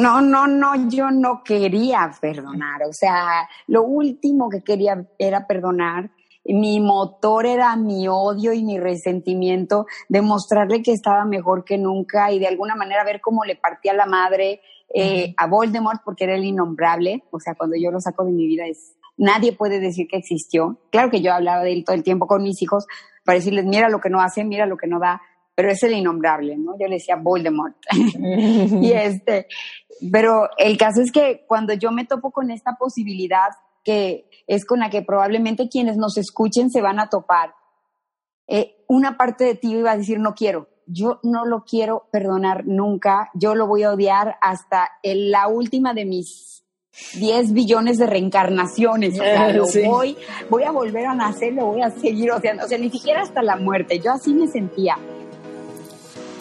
no, no, no, yo no quería perdonar. O sea, lo último que quería era perdonar. Mi motor era mi odio y mi resentimiento, demostrarle que estaba mejor que nunca y de alguna manera ver cómo le partía la madre eh, a Voldemort porque era el innombrable. O sea, cuando yo lo saco de mi vida es nadie puede decir que existió. Claro que yo hablaba de él todo el tiempo con mis hijos para decirles, mira lo que no hace, mira lo que no da, pero es el innombrable, ¿no? Yo le decía Voldemort. y este, pero el caso es que cuando yo me topo con esta posibilidad que es con la que probablemente quienes nos escuchen se van a topar, eh, una parte de ti iba a decir, no quiero, yo no lo quiero perdonar nunca, yo lo voy a odiar hasta la última de mis 10 billones de reencarnaciones, o sea, lo voy, voy a volver a nacer, lo voy a seguir odiando, o sea, ni siquiera hasta la muerte, yo así me sentía.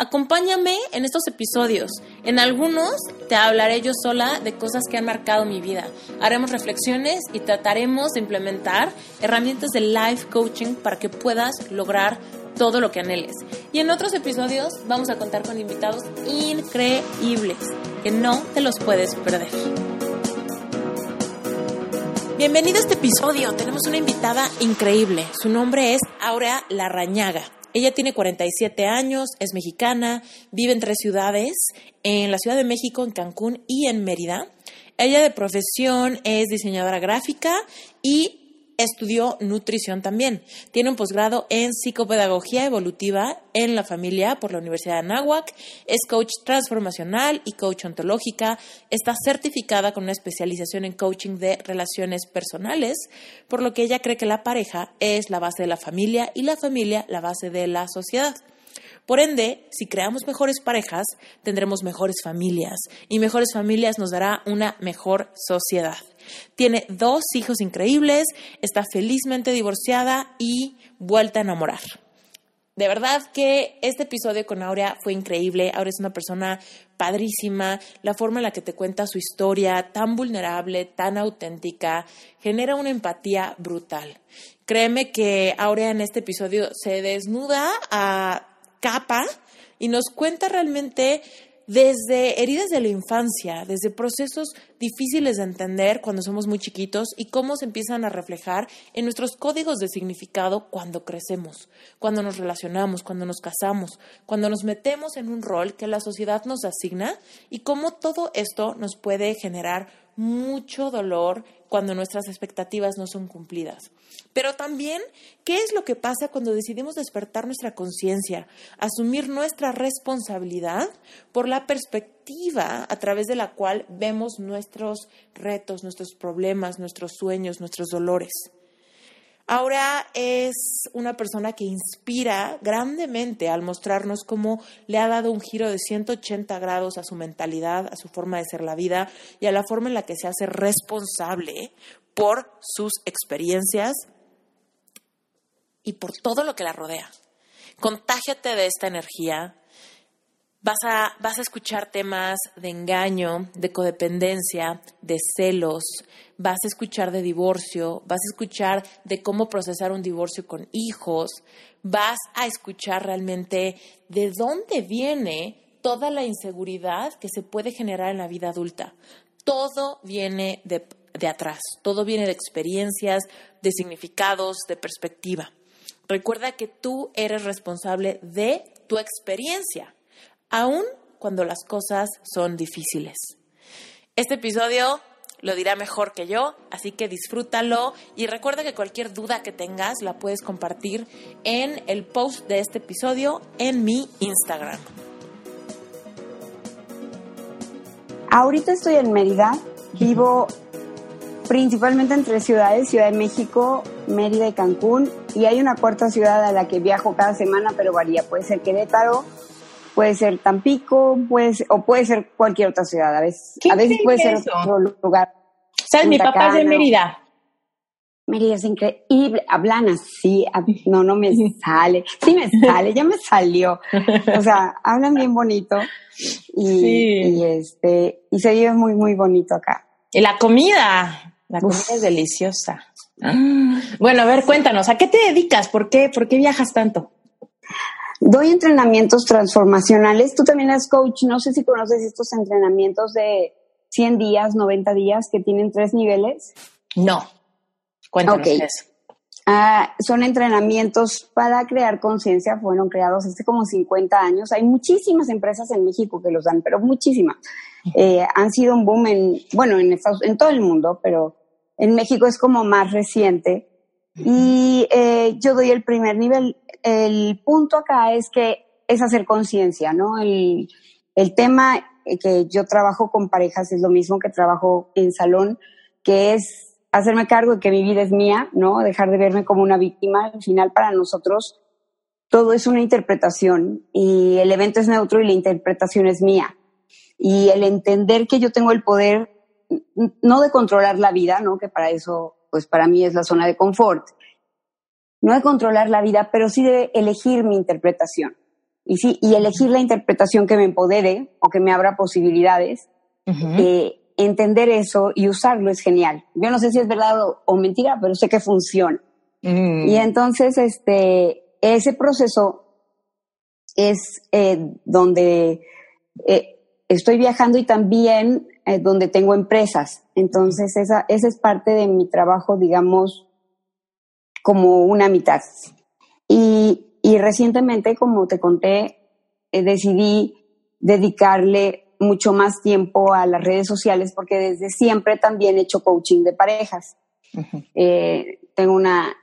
Acompáñame en estos episodios. En algunos te hablaré yo sola de cosas que han marcado mi vida. Haremos reflexiones y trataremos de implementar herramientas de life coaching para que puedas lograr todo lo que anheles. Y en otros episodios vamos a contar con invitados increíbles que no te los puedes perder. Bienvenido a este episodio. Tenemos una invitada increíble. Su nombre es Aurea Larrañaga. Ella tiene 47 años, es mexicana, vive en tres ciudades, en la Ciudad de México, en Cancún y en Mérida. Ella de profesión es diseñadora gráfica y estudió nutrición también. Tiene un posgrado en psicopedagogía evolutiva en la familia por la Universidad de Anáhuac. Es coach transformacional y coach ontológica. Está certificada con una especialización en coaching de relaciones personales, por lo que ella cree que la pareja es la base de la familia y la familia la base de la sociedad. Por ende, si creamos mejores parejas, tendremos mejores familias y mejores familias nos dará una mejor sociedad. Tiene dos hijos increíbles, está felizmente divorciada y vuelta a enamorar. De verdad que este episodio con Aurea fue increíble. Aurea es una persona padrísima. La forma en la que te cuenta su historia, tan vulnerable, tan auténtica, genera una empatía brutal. Créeme que Aurea en este episodio se desnuda a capa y nos cuenta realmente desde heridas de la infancia, desde procesos difíciles de entender cuando somos muy chiquitos y cómo se empiezan a reflejar en nuestros códigos de significado cuando crecemos, cuando nos relacionamos, cuando nos casamos, cuando nos metemos en un rol que la sociedad nos asigna y cómo todo esto nos puede generar mucho dolor cuando nuestras expectativas no son cumplidas. Pero también, ¿qué es lo que pasa cuando decidimos despertar nuestra conciencia, asumir nuestra responsabilidad por la perspectiva a través de la cual vemos nuestros retos, nuestros problemas, nuestros sueños, nuestros dolores? Ahora es una persona que inspira grandemente al mostrarnos cómo le ha dado un giro de 180 grados a su mentalidad, a su forma de ser la vida y a la forma en la que se hace responsable por sus experiencias y por todo lo que la rodea. Contágiate de esta energía, Vas a, vas a, escuchar temas de engaño, de codependencia, de celos, vas a escuchar de divorcio, vas a escuchar de cómo procesar un divorcio con hijos, vas a escuchar realmente de dónde viene toda la inseguridad que se puede generar en la vida adulta. Todo viene de, de atrás, todo viene de experiencias, de significados, de perspectiva. Recuerda que tú eres responsable de tu experiencia aun cuando las cosas son difíciles. Este episodio lo dirá mejor que yo, así que disfrútalo y recuerda que cualquier duda que tengas la puedes compartir en el post de este episodio en mi Instagram. Ahorita estoy en Mérida, vivo principalmente entre ciudades, Ciudad de México, Mérida y Cancún, y hay una cuarta ciudad a la que viajo cada semana, pero varía, puede ser Querétaro, puede ser Tampico, puede o puede ser cualquier otra ciudad, a veces, a veces puede ser otro lugar. ¿Sabes? Mi papá es de Mérida. Mérida es increíble. Hablan así. No, no me sale. Sí me sale, ya me salió. O sea, hablan bien bonito. Y, este, y se vive muy, muy bonito acá. Y la comida. La comida es deliciosa. Bueno, a ver, cuéntanos, ¿a qué te dedicas? ¿Por qué, por qué viajas tanto? Doy entrenamientos transformacionales. Tú también eres coach. No sé si conoces estos entrenamientos de 100 días, 90 días, que tienen tres niveles. No. Cuéntanos eso. Ah, son entrenamientos para crear conciencia, fueron creados hace como 50 años. Hay muchísimas empresas en México que los dan, pero muchísimas. Eh, han sido un boom en, bueno, en, en todo el mundo, pero en México es como más reciente. Y eh, yo doy el primer nivel. El punto acá es que es hacer conciencia, ¿no? El, el tema que yo trabajo con parejas es lo mismo que trabajo en salón, que es hacerme cargo de que mi vida es mía, ¿no? Dejar de verme como una víctima. Al final, para nosotros, todo es una interpretación y el evento es neutro y la interpretación es mía. Y el entender que yo tengo el poder, no de controlar la vida, ¿no? Que para eso, pues para mí es la zona de confort. No de controlar la vida, pero sí de elegir mi interpretación. Y sí, y elegir la interpretación que me empodere o que me abra posibilidades. Uh entender eso y usarlo es genial. Yo no sé si es verdad o, mentira, pero sé que funciona. Mm. Y entonces, este, ese proceso es eh, donde eh, estoy viajando y también eh, donde tengo empresas. Entonces, esa, esa es parte de mi trabajo, digamos, como una mitad. Y, y recientemente, como te conté, decidí dedicarle mucho más tiempo a las redes sociales porque desde siempre también he hecho coaching de parejas. Eh, tengo una,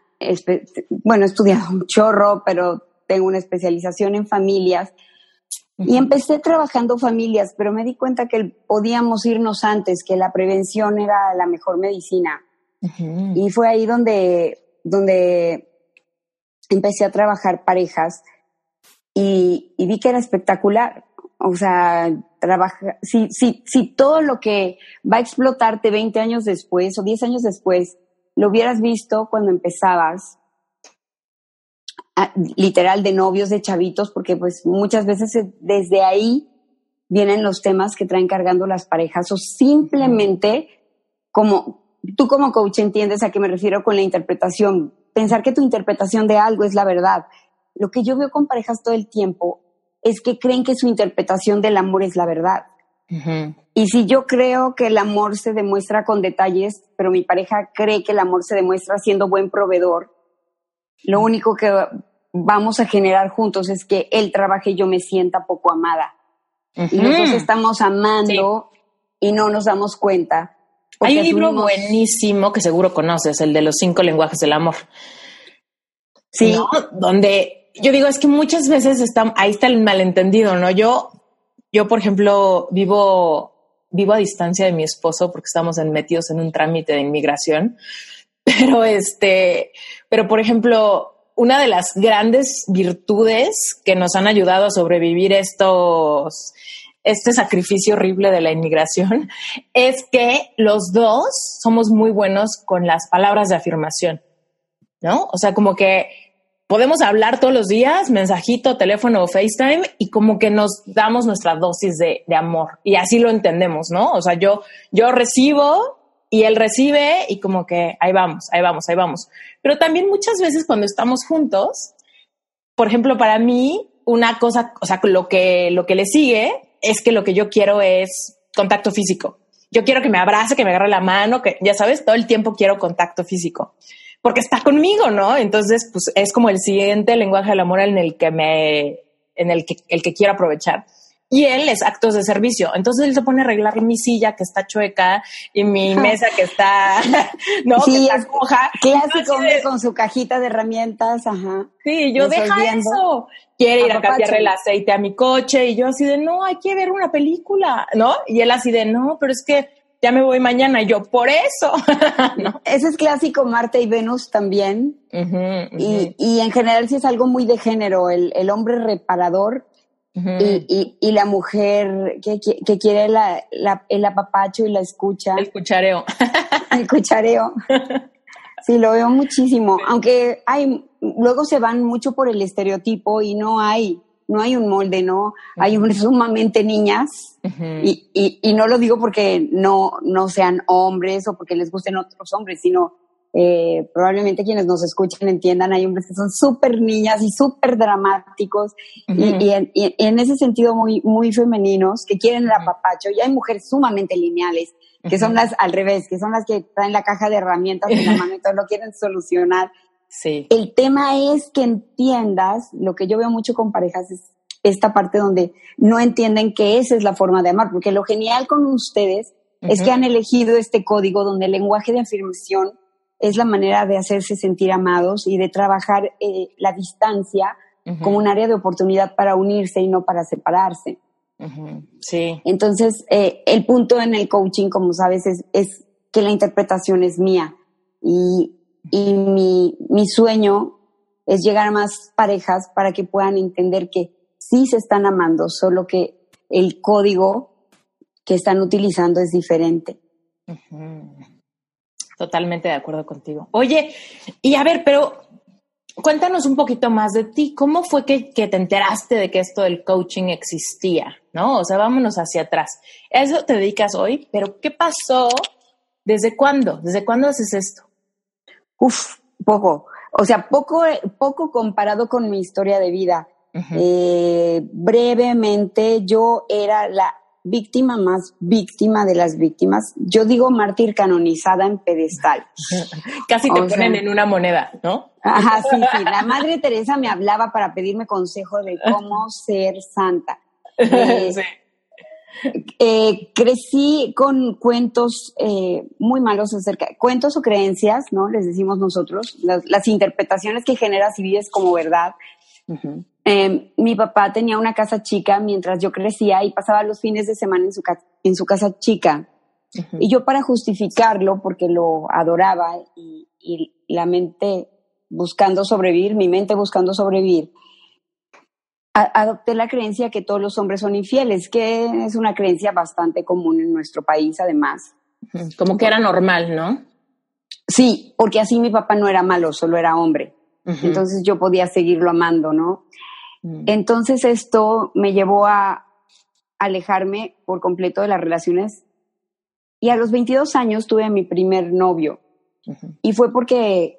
bueno, he estudiado un chorro, pero tengo una especialización en familias. Y empecé trabajando familias, pero me di cuenta que podíamos irnos antes, que la prevención era la mejor medicina. Y fue ahí donde, donde empecé a trabajar parejas y, vi que era espectacular. O sea, trabaja, si, si, si todo lo que va a explotarte 20 años después o 10 años después lo hubieras visto cuando empezabas, literal de novios, de chavitos, porque pues muchas veces desde ahí vienen los temas que traen cargando las parejas o simplemente como tú como coach entiendes a qué me refiero con la interpretación, pensar que tu interpretación de algo es la verdad. Lo que yo veo con parejas todo el tiempo es que creen que su interpretación del amor es la verdad. Y si yo creo que el amor se demuestra con detalles, pero mi pareja cree que el amor se demuestra siendo buen proveedor, lo único que vamos a generar juntos es que él trabaje y yo me sienta poco amada. Y nosotros estamos amando y no nos damos cuenta. Hay un libro buenísimo que seguro conoces, el de los cinco lenguajes del amor. Sí. Donde yo digo, es que muchas veces está, ahí está el malentendido, ¿no? Yo, yo, por ejemplo, vivo, vivo a distancia de mi esposo porque estamos metidos en un trámite de inmigración. Pero este, pero por ejemplo, una de las grandes virtudes que nos han ayudado a sobrevivir estos, este sacrificio horrible de la inmigración es que los dos somos muy buenos con las palabras de afirmación, ¿no? O sea, como que podemos hablar todos los días, mensajito, teléfono o FaceTime, y como que nos damos nuestra dosis de, amor. Y así lo entendemos, ¿no? O sea, yo, yo recibo y él recibe y como que ahí vamos, ahí vamos, ahí vamos. Pero también muchas veces cuando estamos juntos, por ejemplo, para mí, una cosa, o sea, lo que, lo que le sigue es que lo que yo quiero es contacto físico. Yo quiero que me abrace, que me agarre la mano, que ya sabes, todo el tiempo quiero contacto físico porque está conmigo, ¿no? Entonces, pues es como el siguiente lenguaje del amor en el que me, en el que, el que quiero aprovechar. Y él es actos de servicio. Entonces él se pone a arreglar mi silla que está chueca y mi mesa que está, ¿no? Sí, que coja. Clásico con su cajita de herramientas, ajá. Sí, yo deja eso. Quiere ir a cambiarle el aceite a mi coche y yo así de, no, hay que ver una película, ¿no? Y él así de, no, pero es que ya me voy mañana. Y yo, por eso. Ese es clásico Marte y Venus también. Y, y, en general sí es algo muy de género. El, el hombre reparador y, y, la mujer que, que quiere la, el apapacho y la escucha. El cuchareo. el cuchareo. Sí, lo veo muchísimo. Aunque hay, luego se van mucho por el estereotipo y no hay, no hay un molde, ¿no? Hay un, sumamente niñas y, y, y, no lo digo porque no, no sean hombres o porque les gusten otros hombres, sino eh, probablemente quienes nos escuchen entiendan, hay hombres que son súper niñas y súper dramáticos y, en, ese sentido muy, muy femeninos que quieren el apapacho. Y hay mujeres sumamente lineales que son las al revés, que son las que traen la caja de herramientas en la mano y todo lo quieren solucionar. Sí. El tema es que entiendas, lo que yo veo mucho con parejas es esta parte donde no entienden que esa es la forma de amar, porque lo genial con ustedes es que han elegido este código donde el lenguaje de afirmación es la manera de hacerse sentir amados y de trabajar eh, la distancia como un área de oportunidad para unirse y no para separarse. Sí. Entonces, eh, el punto en el coaching, como sabes, es, es que la interpretación es mía y, y mi, mi sueño es llegar a más parejas para que puedan entender que sí se están amando, solo que el código que están utilizando es diferente. Totalmente de acuerdo contigo. Oye, y a ver, pero cuéntanos un poquito más de ti. ¿Cómo fue que, te enteraste de que esto del coaching existía? ¿No? O sea, vámonos hacia atrás. eso te dedicas hoy, pero ¿qué pasó? ¿Desde cuándo? ¿Desde cuándo haces esto? Uf, poco. O sea, poco, poco comparado con mi historia de vida. Eh, brevemente, yo era la víctima más víctima de las víctimas. Yo digo mártir canonizada en pedestal. Casi te ponen en una moneda, ¿no? Ajá, sí, sí. La Madre Teresa me hablaba para pedirme consejo de cómo ser santa. Eh, eh, crecí con cuentos eh, muy malos acerca, cuentos o creencias, ¿no? Les decimos nosotros, las, interpretaciones que generas y vives como verdad. Em, mi papá tenía una casa chica mientras yo crecía y pasaba los fines de semana en su, en su casa chica. Y yo para justificarlo, porque lo adoraba y, la mente buscando sobrevivir, mi mente buscando sobrevivir, adopté la creencia que todos los hombres son infieles, que es una creencia bastante común en nuestro país además. Como que era normal, ¿no? Sí, porque así mi papá no era malo, solo era hombre. Entonces yo podía seguirlo amando, ¿no? Mm. Entonces esto me llevó a alejarme por completo de las relaciones y a los 22 años tuve a mi primer novio. Y fue porque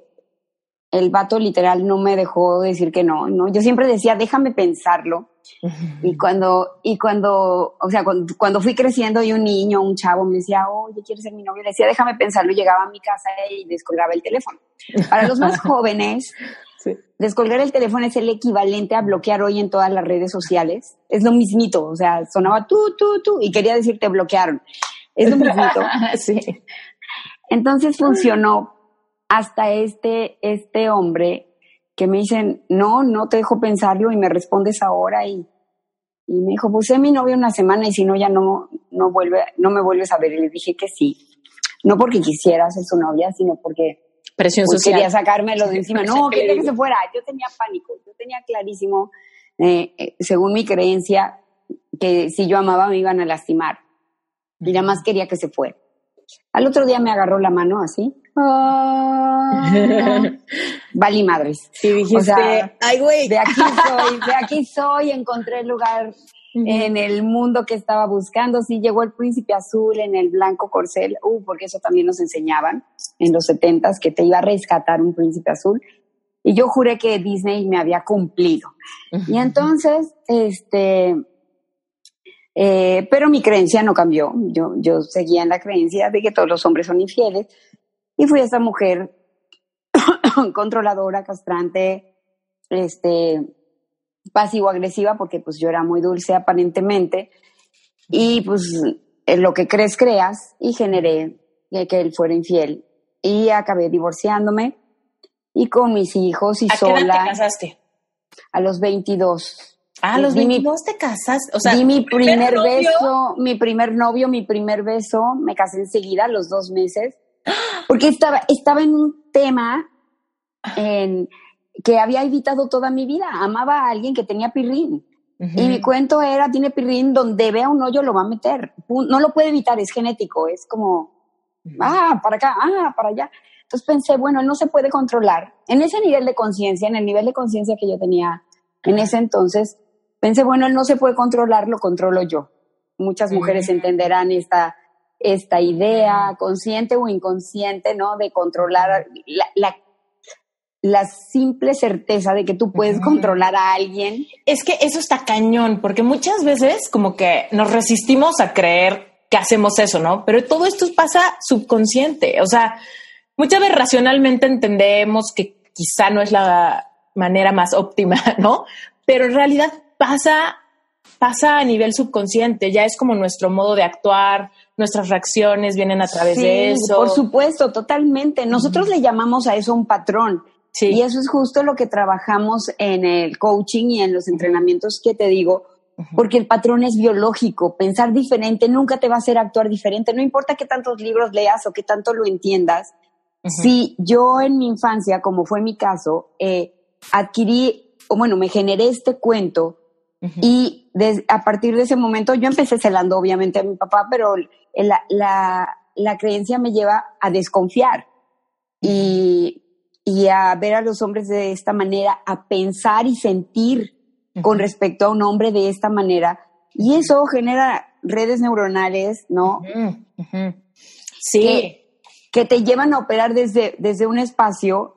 el vato literal no me dejó decir que no, ¿no? Yo siempre decía, déjame pensarlo. Y cuando, y cuando, o sea, cuando, fui creciendo y un niño, un chavo me decía, oye, ¿quieres ser mi novio? Le decía, déjame pensarlo. Y llegaba a mi casa y descolgaba el teléfono. Para los más jóvenes, Descolgar el teléfono es el equivalente a bloquear hoy en todas las redes sociales. Es lo mismito, o sea, sonaba tú, tú, tú, y quería decirte bloquearon. Es lo mismito. sí. Entonces funcionó hasta este, este hombre que me dicen, no, no te dejo pensarlo y me respondes ahora y, y me dijo, puse mi novio una semana y si no ya no, no vuelve, no me vuelves a ver. Y le dije que sí. No porque quisiera ser su novia, sino porque Presión pues social. Quería sacármelo de encima. No, quería que se fuera. Yo tenía pánico. Yo tenía clarísimo, eh, eh, según mi creencia, que si yo amaba me iban a lastimar. Y nada más quería que se fuera. Al otro día me agarró la mano así. Ah, vali madres. Sí, dijiste, ay, güey. De aquí soy, de aquí soy, encontré el lugar en el mundo que estaba buscando. Sí, llegó el príncipe azul en el blanco corcel, uh, porque eso también nos enseñaban en los setentas, que te iba a rescatar un príncipe azul. Y yo juré que Disney me había cumplido. Y entonces, este, eh, pero mi creencia no cambió. Yo, yo seguía en la creencia de que todos los hombres son infieles. Y fui a esa mujer controladora, castrante, este, pasivo-agresiva porque pues yo era muy dulce aparentemente y pues lo que crees creas y generé que él fuera infiel y acabé divorciándome y con mis hijos y ¿A sola. Qué edad te casaste? A los 22. Ah, a los 22 te casaste, o sea, di mi primer, beso, mi primer novio, mi primer beso, me casé enseguida, a los dos meses, porque estaba, estaba en un tema en que había evitado toda mi vida. Amaba a alguien que tenía pirrín. Y mi cuento era, tiene pirrín, donde vea un hoyo lo va a meter. No lo puede evitar, es genético, es como, ah, para acá, ah, para allá. Entonces pensé, bueno, él no se puede controlar. En ese nivel de conciencia, en el nivel de conciencia que yo tenía en ese entonces, pensé, bueno, él no se puede controlar, lo controlo yo. Muchas mujeres entenderán esta, esta idea, consciente o inconsciente, ¿no? De controlar la, la, la simple certeza de que tú puedes controlar a alguien. Es que eso está cañón, porque muchas veces como que nos resistimos a creer que hacemos eso, ¿no? Pero todo esto pasa subconsciente, o sea, muchas veces racionalmente entendemos que quizá no es la manera más óptima, ¿no? Pero en realidad pasa, pasa a nivel subconsciente, ya es como nuestro modo de actuar, nuestras reacciones vienen a través de eso. Por supuesto, totalmente. Nosotros le llamamos a eso un patrón. Sí. Y eso es justo lo que trabajamos en el coaching y en los entrenamientos que te digo, porque el patrón es biológico. Pensar diferente nunca te va a hacer actuar diferente. No importa qué tantos libros leas o qué tanto lo entiendas. Si yo en mi infancia, como fue mi caso, eh, adquirí, o bueno, me generé este cuento y a partir de ese momento yo empecé celando obviamente a mi papá, pero la, la, la creencia me lleva a desconfiar y, y, a ver a los hombres de esta manera, a pensar y sentir con respecto a un hombre de esta manera. Y eso genera redes neuronales, ¿no? Sí. Que, te llevan a operar desde, desde un espacio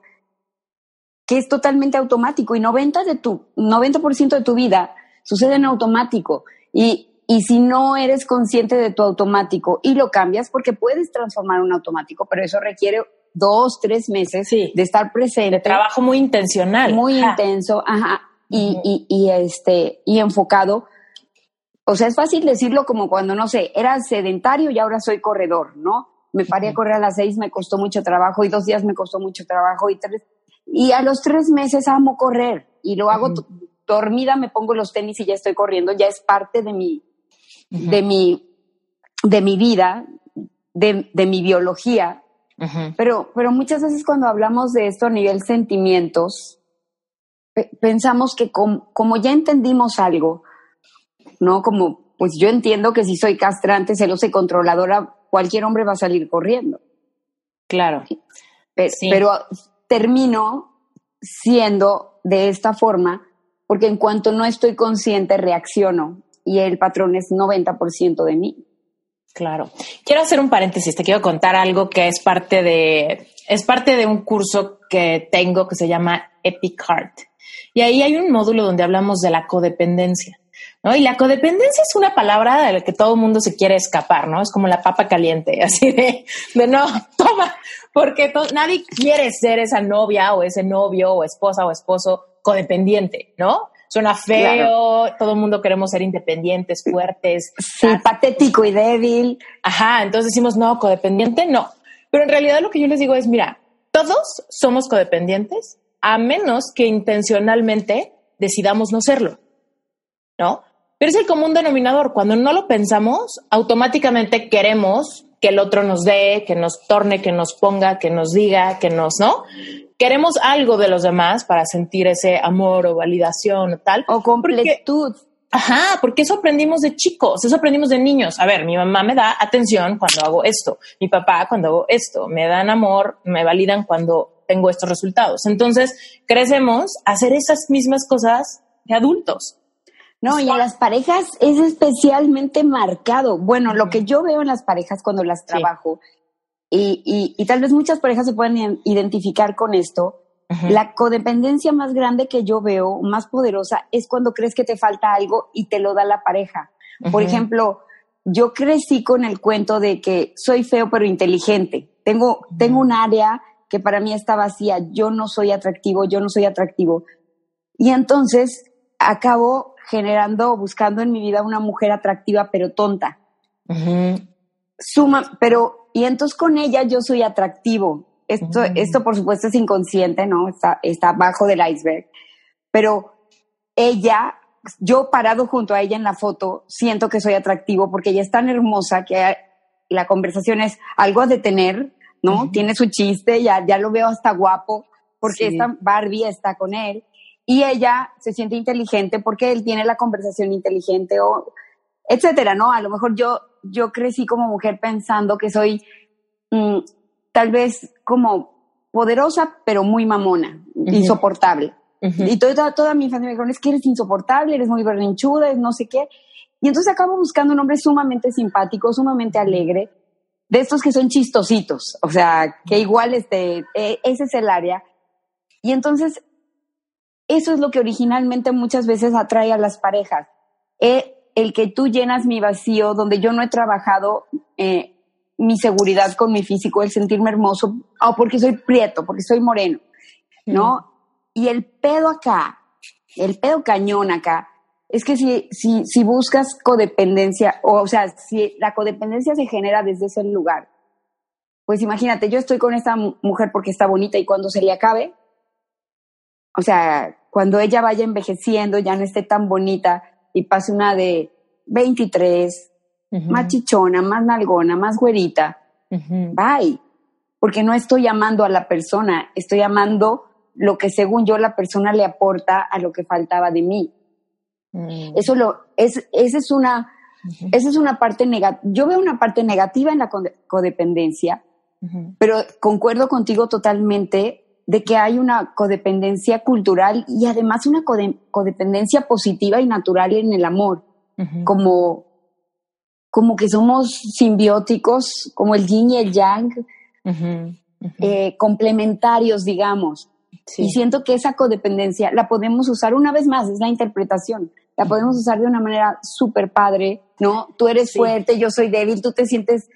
que es totalmente automático y 90%, de tu, 90 de tu vida sucede en automático. Y, y si no eres consciente de tu automático y lo cambias, porque puedes transformar un automático, pero eso requiere dos, tres meses de estar presente. De trabajo muy intencional. Muy intenso, ajá, y, y, y, este, y enfocado. O sea, es fácil decirlo como cuando, no sé, era sedentario y ahora soy corredor, ¿no? Me paré a correr a las seis, me costó mucho trabajo y dos días me costó mucho trabajo y tres. Y a los tres meses amo correr y lo hago dormida, me pongo los tenis y ya estoy corriendo, ya es parte de mi, de mi, de mi vida, de, de mi biología. Pero, pero muchas veces cuando hablamos de esto a nivel sentimientos, pensamos que como ya entendimos algo, ¿no? Como, pues yo entiendo que si soy castrante, celosa y controladora, cualquier hombre va a salir corriendo. Claro. Pero, pero termino siendo de esta forma porque en cuanto no estoy consciente reacciono y el patrón es 90% de mí. Claro. Quiero hacer un paréntesis, te quiero contar algo que es parte de es parte de un curso que tengo que se llama Epic Heart. Y ahí hay un módulo donde hablamos de la codependencia. ¿no? Y la codependencia es una palabra de la que todo el mundo se quiere escapar, ¿no? Es como la papa caliente, así de, de no, toma, porque nadie quiere ser esa novia o ese novio o esposa o esposo codependiente, ¿no? Suena feo, todo el mundo queremos ser independientes, fuertes. Sí, patético y débil. Ajá, entonces decimos, no, codependiente, no. Pero en realidad lo que yo les digo es, mira, todos somos codependientes a menos que intencionalmente decidamos no serlo, ¿no? Pero es el común denominador. Cuando no lo pensamos, automáticamente queremos que el otro nos dé, que nos torne, que nos ponga, que nos diga, que nos, ¿no? Queremos algo de los demás para sentir ese amor o validación o tal. O completud. ajá, porque eso aprendimos de chicos, eso aprendimos de niños. A ver, mi mamá me da atención cuando hago esto, mi papá cuando hago esto, me dan amor, me validan cuando tengo estos resultados. Entonces, crecemos a hacer esas mismas cosas de adultos. No, y a las parejas es especialmente marcado. Bueno, lo que yo veo en las parejas cuando las trabajo, y, y, tal vez muchas parejas se pueden identificar con esto, la codependencia más grande que yo veo, más poderosa, es cuando crees que te falta algo y te lo da la pareja. Por ejemplo, yo crecí con el cuento de que soy feo pero inteligente. Tengo, tengo un área que para mí está vacía, yo no soy atractivo, yo no soy atractivo. Y entonces acabo generando, buscando en mi vida una mujer atractiva pero tonta. Suma, pero, y entonces con ella yo soy atractivo. Esto, esto por supuesto es inconsciente, ¿no? Está, está abajo del iceberg. Pero ella, yo parado junto a ella en la foto, siento que soy atractivo porque ella es tan hermosa que la conversación es algo a detener, ¿no? Tiene su chiste, ya, ya lo veo hasta guapo porque esta Barbie está con él y ella se siente inteligente porque él tiene la conversación inteligente o etcétera, ¿no? A lo mejor yo, yo crecí como mujer pensando que soy mm, tal vez como poderosa, pero muy mamona, insoportable. Y toda, toda mi familia me dijo, es que eres insoportable, eres muy berrinchuda, no sé qué. Y entonces acabo buscando un hombre sumamente simpático, sumamente alegre, de estos que son chistositos, o sea, que igual este, e, ese es el área. Y entonces, eso es lo que originalmente muchas veces atrae a las parejas. Eh, el que tú llenas mi vacío, donde yo no he trabajado eh, mi seguridad con mi físico, el sentirme hermoso, o porque soy prieto, porque soy moreno, ¿no? Y el pedo acá, el pedo cañón acá, es que si, si, si buscas codependencia, o, o sea, si la codependencia se genera desde ese lugar, pues imagínate, yo estoy con esta mujer porque está bonita y cuando se le acabe, o sea, cuando ella vaya envejeciendo, ya no esté tan bonita y pase una de 23, más chichona, más nalgona, más güerita, bye. Porque no estoy amando a la persona, estoy amando lo que según yo la persona le aporta a lo que faltaba de mí. Mm. Eso lo, es, esa es una, esa es una parte negativa. Yo veo una parte negativa en la codependencia, pero concuerdo contigo totalmente de que hay una codependencia cultural y además una codependencia positiva y natural en el amor, como, como que somos simbióticos, como el yin y el yang, eh, complementarios, digamos. Y siento que esa codependencia la podemos usar una vez más, es la interpretación. La podemos usar de una manera súper padre, ¿no? Tú eres fuerte, yo soy débil, tú te sientes,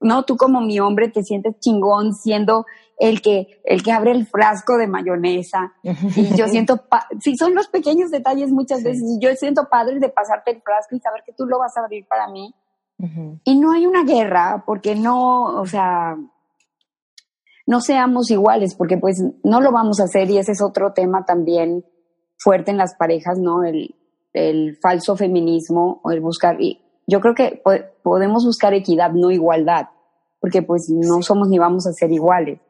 ¿no? Tú como mi hombre te sientes chingón siendo el que, el que abre el frasco de mayonesa. Y yo siento, sí, son los pequeños detalles muchas veces. Yo siento padre de pasarte el frasco y saber que tú lo vas a abrir para mí. Y no hay una guerra, porque no, o sea, no seamos iguales, porque pues no lo vamos a hacer y ese es otro tema también fuerte en las parejas, ¿no? El, el falso feminismo o el buscar, y yo creo que podemos buscar equidad, no igualdad, porque pues no somos ni vamos a ser iguales.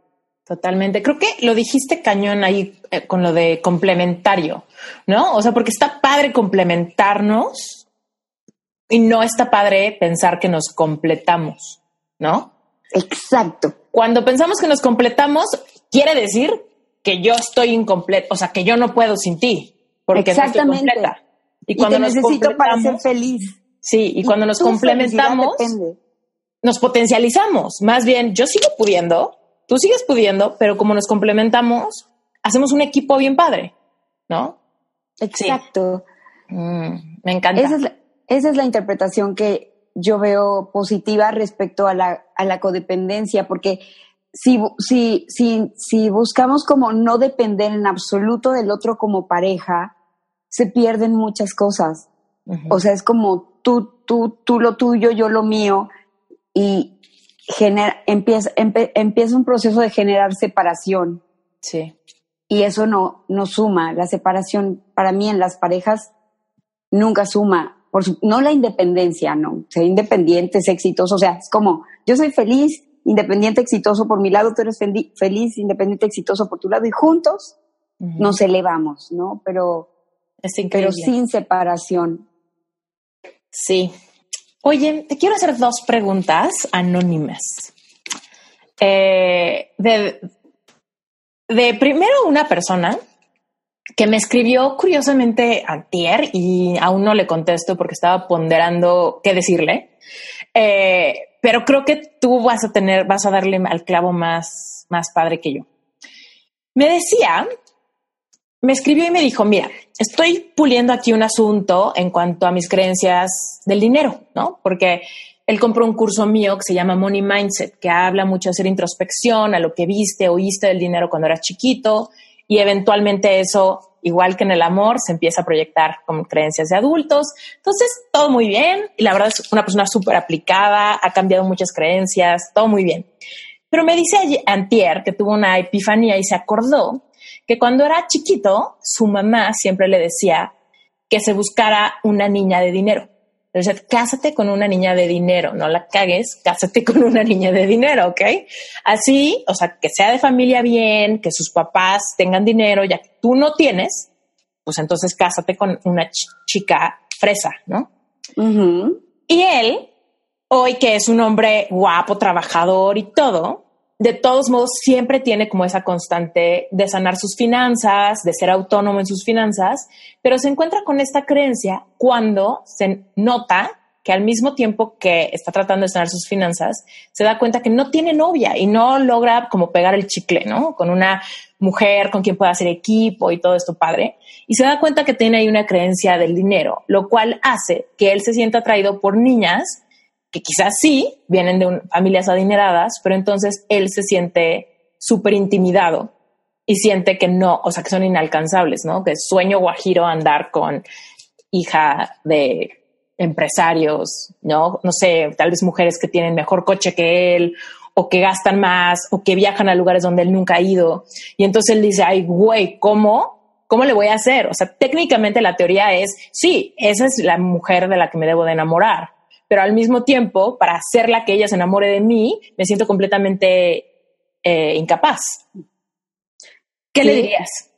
Totalmente. Creo que lo dijiste cañón ahí eh, con lo de complementario, ¿no? O sea, porque está padre complementarnos y no está padre pensar que nos completamos, ¿no? Exacto. Cuando pensamos que nos completamos, quiere decir que yo estoy incompleto, o sea, que yo no puedo sin ti, porque Exactamente. completa. Y cuando nos necesito para ser feliz. Sí, y, cuando nos complementamos, nos potencializamos. Más bien, yo sigo pudiendo, tú sigues pudiendo, pero como nos complementamos, hacemos un equipo bien padre, ¿no? Exacto. Mm, me encanta. Esa es, la, esa es la interpretación que yo veo positiva respecto a la, a la codependencia, porque si, si, si, si buscamos como no depender en absoluto del otro como pareja, se pierden muchas cosas. O sea, es como tú, tú, tú lo tuyo, yo lo mío, y genera, empieza, empieza un proceso de generar separación. Sí. Y eso no, no suma. La separación, para mí, en las parejas, nunca suma no la independencia, no, ser independiente, ser exitoso, o sea, es como, yo soy feliz, independiente, exitoso por mi lado, tú eres feliz, independiente, exitoso por tu lado, y juntos nos elevamos, ¿no? Pero, pero sin separación. Sí. Oye, te quiero hacer dos preguntas anónimas. Eh, de, de primero una persona que me escribió curiosamente antier y aún no le contesto porque estaba ponderando qué decirle. Eh, pero creo que tú vas a tener, vas a darle al clavo más, más padre que yo. Me decía, me escribió y me dijo, mira, estoy puliendo aquí un asunto en cuanto a mis creencias del dinero, ¿no? Porque él compró un curso mío que se llama Money Mindset, que habla mucho de hacer introspección a lo que viste, oíste del dinero cuando eras chiquito y eventualmente eso, igual que en el amor, se empieza a proyectar como creencias de adultos. Entonces, todo muy bien y la verdad es una persona súper aplicada, ha cambiado muchas creencias, todo muy bien. Pero me dice Antier que tuvo una epifanía y se acordó que cuando era chiquito, su mamá siempre le decía que se buscara una niña de dinero. Entonces, cásate con una niña de dinero, no la cagues, cásate con una niña de dinero, ¿ok? Así, o sea, que sea de familia bien, que sus papás tengan dinero, ya que tú no tienes, pues entonces cásate con una chica fresa, ¿no? Y él, hoy que es un hombre guapo, trabajador y todo, de todos modos siempre tiene como esa constante de sanar sus finanzas, de ser autónomo en sus finanzas, pero se encuentra con esta creencia cuando se nota que al mismo tiempo que está tratando de sanar sus finanzas, se da cuenta que no tiene novia y no logra como pegar el chicle, ¿no? Con una mujer con quien pueda hacer equipo y todo esto padre. Y se da cuenta que tiene ahí una creencia del dinero, lo cual hace que él se sienta atraído por niñas que quizás sí vienen de familias adineradas, pero entonces él se siente súper intimidado y siente que no, o sea, que son inalcanzables, ¿no? Que sueño guajiro andar con hija de empresarios, ¿no? No sé, tal vez mujeres que tienen mejor coche que él o que gastan más o que viajan a lugares donde él nunca ha ido. Y entonces él dice, ay, güey, ¿cómo? ¿Cómo le voy a hacer? O sea, técnicamente la teoría es, sí, esa es la mujer de la que me debo de enamorar, pero al mismo tiempo, para hacerla que ella se enamore de mí, me siento completamente eh, incapaz. ¿Qué le dirías?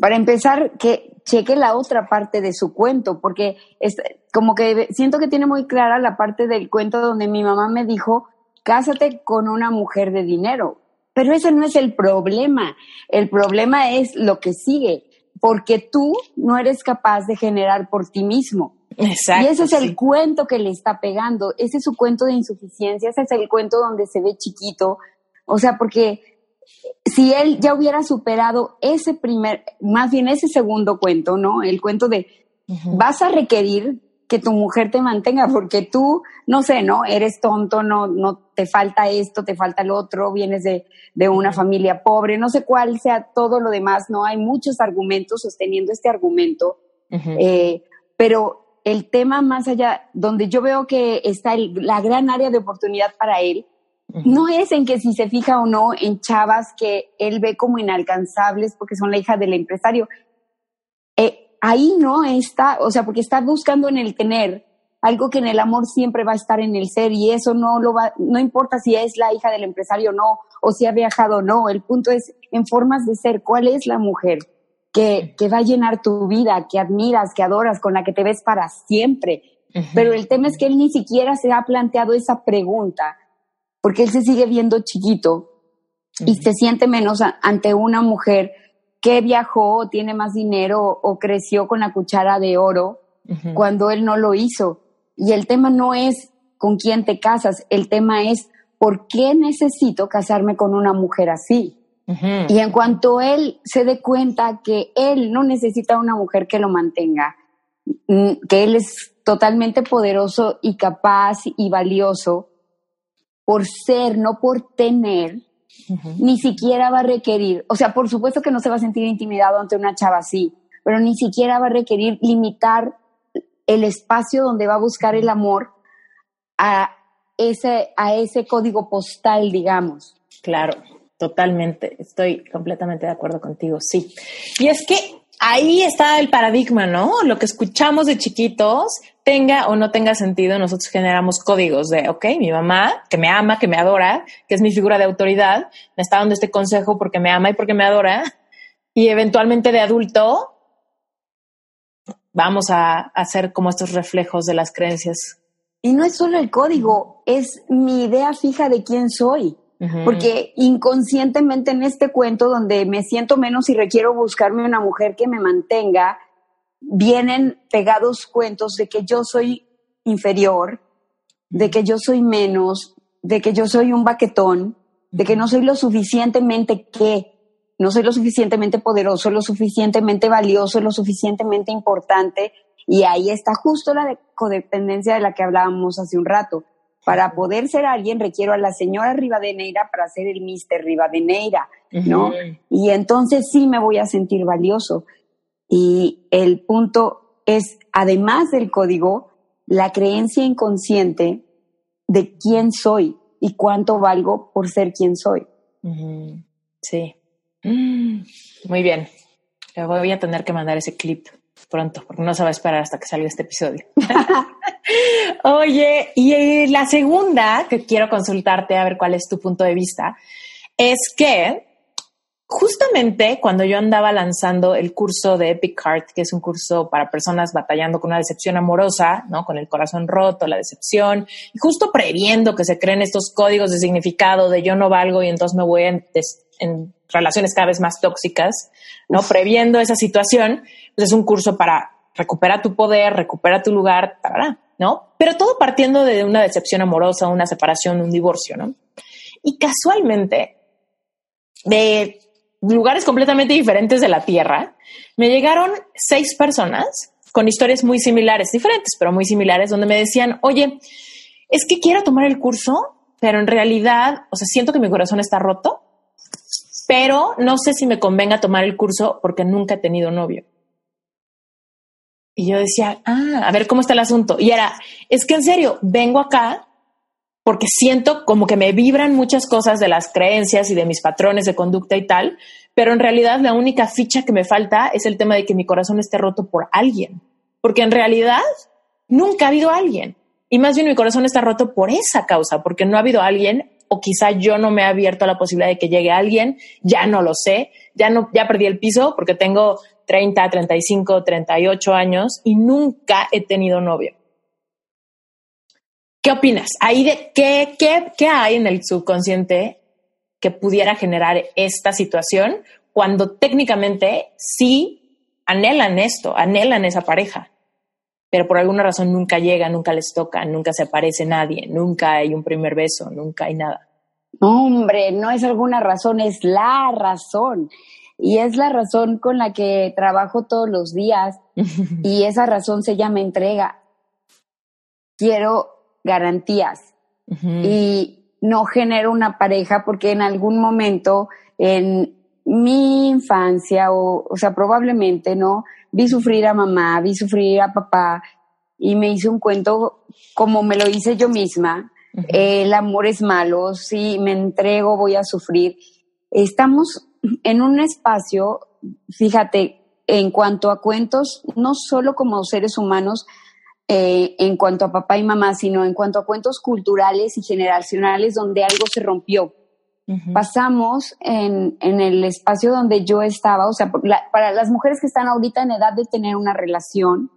Para empezar, que cheque la otra parte de su cuento, porque es, como que siento que tiene muy clara la parte del cuento donde mi mamá me dijo, cásate con una mujer de dinero. Pero ese no es el problema. El problema es lo que sigue, porque tú no eres capaz de generar por ti mismo. Exacto, y ese es el cuento que le está pegando, ese es su cuento de insuficiencia, ese es el cuento donde se ve chiquito, o sea, porque si él ya hubiera superado ese primer, más bien ese segundo cuento, ¿no? El cuento de vas a requerir que tu mujer te mantenga porque tú, no sé, ¿no? Eres tonto, no, no te falta esto, te falta lo otro, vienes de, de una familia pobre, no sé cuál sea todo lo demás, ¿no? Hay muchos argumentos sosteniendo este argumento, eh, pero el tema más allá, donde yo veo que está la gran área de oportunidad para él, no es en que si se fija o no en chavas que él ve como inalcanzables porque son la hija del empresario. Eh, ahí no está, o sea, porque está buscando en el tener algo que en el amor siempre va a estar en el ser y eso no lo va, no importa si es la hija del empresario o no, o si ha viajado o no, el punto es en formas de ser, ¿cuál es la mujer? Que, va a llenar tu vida, que admiras, que adoras, con la que te ves para siempre. Pero el tema es que él ni siquiera se ha planteado esa pregunta, porque él se sigue viendo chiquito y se siente menos ante una mujer que viajó, tiene más dinero o creció con la cuchara de oro cuando él no lo hizo. Y el tema no es con quién te casas, el tema es por qué necesito casarme con una mujer así. Y en cuanto él se dé cuenta que él no necesita una mujer que lo mantenga, mm, que él es totalmente poderoso y capaz y valioso por ser, no por tener, ni siquiera va a requerir, o sea, por supuesto que no se va a sentir intimidado ante una chava así, pero ni siquiera va a requerir limitar el espacio donde va a buscar el amor a ese, a ese código postal, digamos. Claro. Totalmente, estoy completamente de acuerdo contigo, sí. Y es que ahí está el paradigma, ¿no? Lo que escuchamos de chiquitos, tenga o no tenga sentido, nosotros generamos códigos de, ok, mi mamá, que me ama, que me adora, que es mi figura de autoridad, me está dando este consejo porque me ama y porque me adora, y eventualmente de adulto vamos a hacer como estos reflejos de las creencias. Y no es solo el código, es mi idea fija de quién soy. Porque inconscientemente en este cuento donde me siento menos y requiero buscarme una mujer que me mantenga, vienen pegados cuentos de que yo soy inferior, de que yo soy menos, de que yo soy un baquetón, de que no soy lo suficientemente que, no soy lo suficientemente poderoso, lo suficientemente valioso, lo suficientemente importante. Y ahí está justo la codependencia de la que hablábamos hace un rato. Para poder ser alguien requiero a la señora Rivadeneira para ser el Mister Rivadeneira, ¿no? Y entonces sí me voy a sentir valioso. Y el punto es, además del código, la creencia inconsciente de quién soy y cuánto valgo por ser quien soy. Sí. Muy bien. Le voy a tener que mandar ese clip pronto, porque no se va a esperar hasta que salga este episodio. Oye, y eh, la segunda que quiero consultarte a ver cuál es tu punto de vista es que justamente cuando yo andaba lanzando el curso de Epic Heart, que es un curso para personas batallando con una decepción amorosa, ¿no? Con el corazón roto, la decepción, y justo previendo que se creen estos códigos de significado de yo no valgo y entonces me voy en, en relaciones cada vez más tóxicas, ¿no? Previendo esa situación, pues es un curso para recuperar tu poder, recuperar tu lugar, ¿no? Pero todo partiendo de una decepción amorosa, una separación, un divorcio, ¿no? Y casualmente, de lugares completamente diferentes de la Tierra, me llegaron seis personas con historias muy similares, diferentes, pero muy similares, donde me decían, oye, es que quiero tomar el curso, pero en realidad, o sea, siento que mi corazón está roto, pero no sé si me convenga tomar el curso porque nunca he tenido novio. Y yo decía, ah, a ver cómo está el asunto. Y era, es que en serio, vengo acá porque siento como que me vibran muchas cosas de las creencias y de mis patrones de conducta y tal, pero en realidad la única ficha que me falta es el tema de que mi corazón esté roto por alguien, porque en realidad nunca ha habido alguien. Y más bien mi corazón está roto por esa causa, porque no ha habido alguien o quizá yo no me he abierto a la posibilidad de que llegue alguien, ya no lo sé, ya no ya perdí el piso porque tengo 30, 35, 38 años y nunca he tenido novio. ¿Qué opinas? Ahí de qué, qué, qué hay en el subconsciente que pudiera generar esta situación cuando técnicamente sí anhelan esto, anhelan esa pareja, pero por alguna razón nunca llega, nunca les toca, nunca se aparece nadie, nunca hay un primer beso, nunca hay nada. Hombre, no es alguna razón, es la razón. Y es la razón con la que trabajo todos los días. y esa razón se llama entrega. Quiero garantías y no genero una pareja porque en algún momento en mi infancia o, o sea, probablemente, ¿no? Vi sufrir a mamá, vi sufrir a papá y me hice un cuento como me lo hice yo misma. el amor es malo, si me entrego voy a sufrir. Estamos en un espacio, fíjate, en cuanto a cuentos, no solo como seres humanos, eh, en cuanto a papá y mamá, sino en cuanto a cuentos culturales y generacionales donde algo se rompió. Pasamos en, en, el espacio donde yo estaba, o sea, para las mujeres que están ahorita en edad de tener una relación,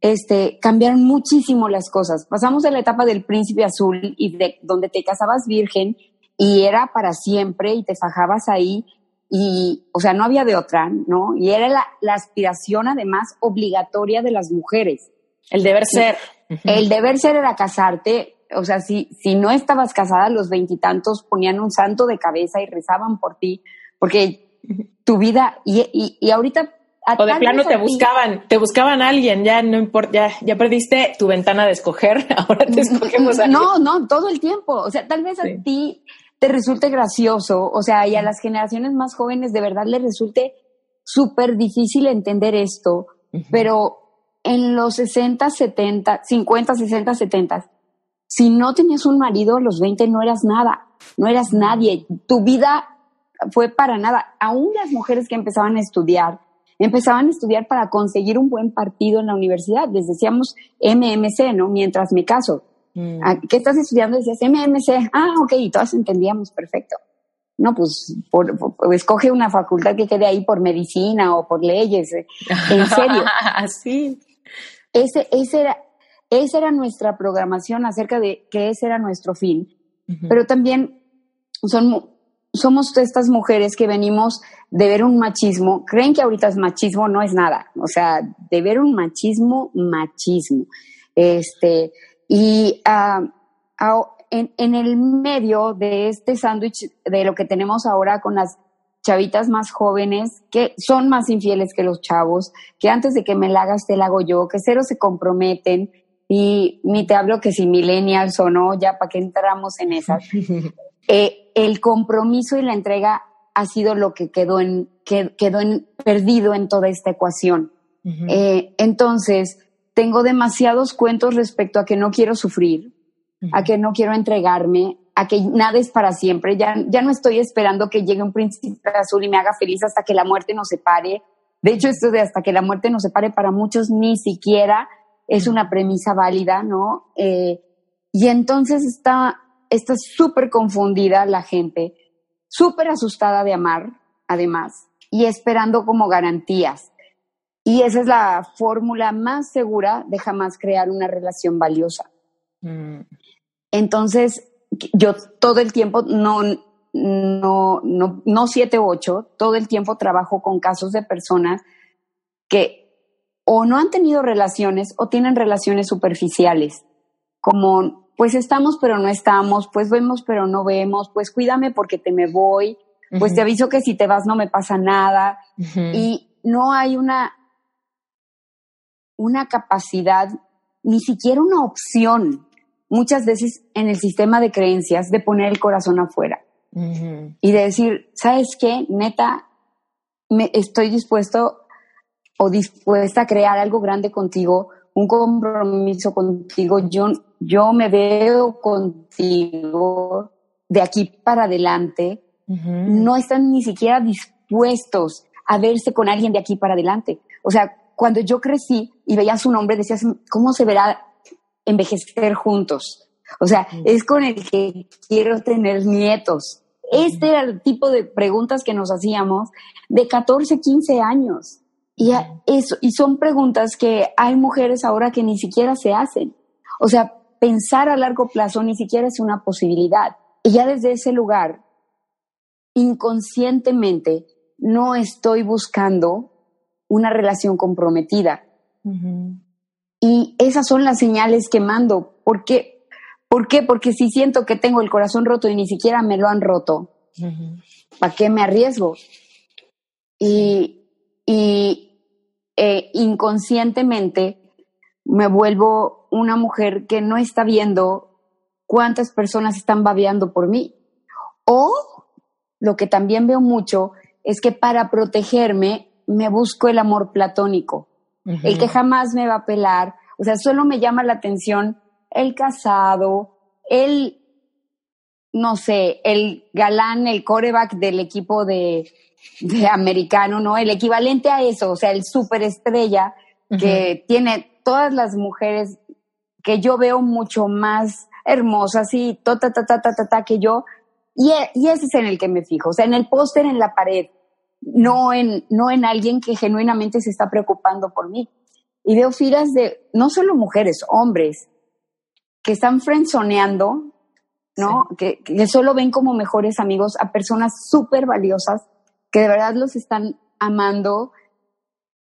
este, cambiaron muchísimo las cosas. Pasamos de la etapa del príncipe azul y de donde te casabas virgen y era para siempre y te fajabas ahí y, o sea, no había de otra, ¿no? Y era la, la aspiración además obligatoria de las mujeres. El deber ser. El deber ser era casarte. O sea, si, si no estabas casada los veintitantos, ponían un santo de cabeza y rezaban por ti, porque tu vida, y, y, y ahorita o de plano te buscaban, te buscaban a alguien, ya no importa, ya, ya perdiste tu ventana de escoger, ahora te escogemos a No, no, todo el tiempo. O sea, tal vez a ti te resulte gracioso, o sea, y a las generaciones más jóvenes de verdad les resulte súper difícil entender esto, pero en los 60, 70, 50, 60, 70, si no tenías un marido a los 20 no eras nada, no eras nadie, tu vida fue para nada. Aún las mujeres que empezaban a estudiar, empezaban a estudiar para conseguir un buen partido en la universidad. Les decíamos MMC, ¿no? Mientras me caso. Mm. Ah, ¿Qué estás estudiando? Decías MMC. Ah, ok, y todas entendíamos perfecto. No, pues escoge una facultad que quede ahí por medicina o por leyes. Eh, en serio. Así. Ese, ese era, esa era nuestra programación acerca de que ese era nuestro fin. Pero también son, somos estas mujeres que venimos de ver un machismo, creen que ahorita es machismo, no es nada. O sea, de ver un machismo, machismo. Este, y uh, en, en, el medio de este sándwich de lo que tenemos ahora con las chavitas más jóvenes que son más infieles que los chavos, que antes de que me la hagas te la hago yo, que cero se comprometen y ni te hablo que si millennials o no, ya para que entramos en esas. eh, el compromiso y la entrega ha sido lo que quedó en, que, quedó en, perdido en toda esta ecuación. eh, entonces, tengo demasiados cuentos respecto a que no quiero sufrir, a que no quiero entregarme, a que nada es para siempre. Ya, ya no estoy esperando que llegue un príncipe azul y me haga feliz hasta que la muerte nos separe. De hecho, esto de hasta que la muerte nos separe para muchos ni siquiera es una premisa válida, ¿no? Eh, y entonces está súper confundida la gente, súper asustada de amar, además, y esperando como garantías. Y esa es la fórmula más segura de jamás crear una relación valiosa. Mm. Entonces, yo todo el tiempo, no, no, no, no siete u ocho, todo el tiempo trabajo con casos de personas que o no han tenido relaciones o tienen relaciones superficiales, como pues estamos pero no estamos, pues vemos pero no vemos, pues cuídame porque te me voy, pues te aviso que si te vas no me pasa nada y no hay una una capacidad, ni siquiera una opción, muchas veces en el sistema de creencias de poner el corazón afuera y de decir, ¿sabes qué? Neta, me, estoy dispuesto o dispuesta a crear algo grande contigo, un compromiso contigo. Yo, yo me veo contigo de aquí para adelante. No están ni siquiera dispuestos a verse con alguien de aquí para adelante. O sea, cuando yo crecí y veía su nombre, decías, ¿cómo se verá envejecer juntos? O sea, es con el que quiero tener nietos. Este era el tipo de preguntas que nos hacíamos de 14, 15 años. Y, eso, y son preguntas que hay mujeres ahora que ni siquiera se hacen. O sea, pensar a largo plazo ni siquiera es una posibilidad. Y ya desde ese lugar, inconscientemente, no estoy buscando una relación comprometida. Y esas son las señales que mando. ¿Por qué? ¿Por qué? Porque si siento que tengo el corazón roto y ni siquiera me lo han roto, ¿para qué me arriesgo? Y, y eh, inconscientemente me vuelvo una mujer que no está viendo cuántas personas están babeando por mí. O lo que también veo mucho es que para protegerme me busco el amor platónico, el que jamás me va a pelar. O sea, solo me llama la atención el casado, el, no sé, el galán, el coreback del equipo de, de americano, ¿no? El equivalente a eso, o sea, el superestrella que tiene todas las mujeres que yo veo mucho más hermosas y ta, ta, ta, ta, ta, ta, que yo. Y, y ese es en el que me fijo, o sea, en el póster en la pared, no en, no en alguien que genuinamente se está preocupando por mí. Y veo filas de, no solo mujeres, hombres, que están frenzoneando, ¿no? Que, que, solo ven como mejores amigos a personas súper valiosas que de verdad los están amando,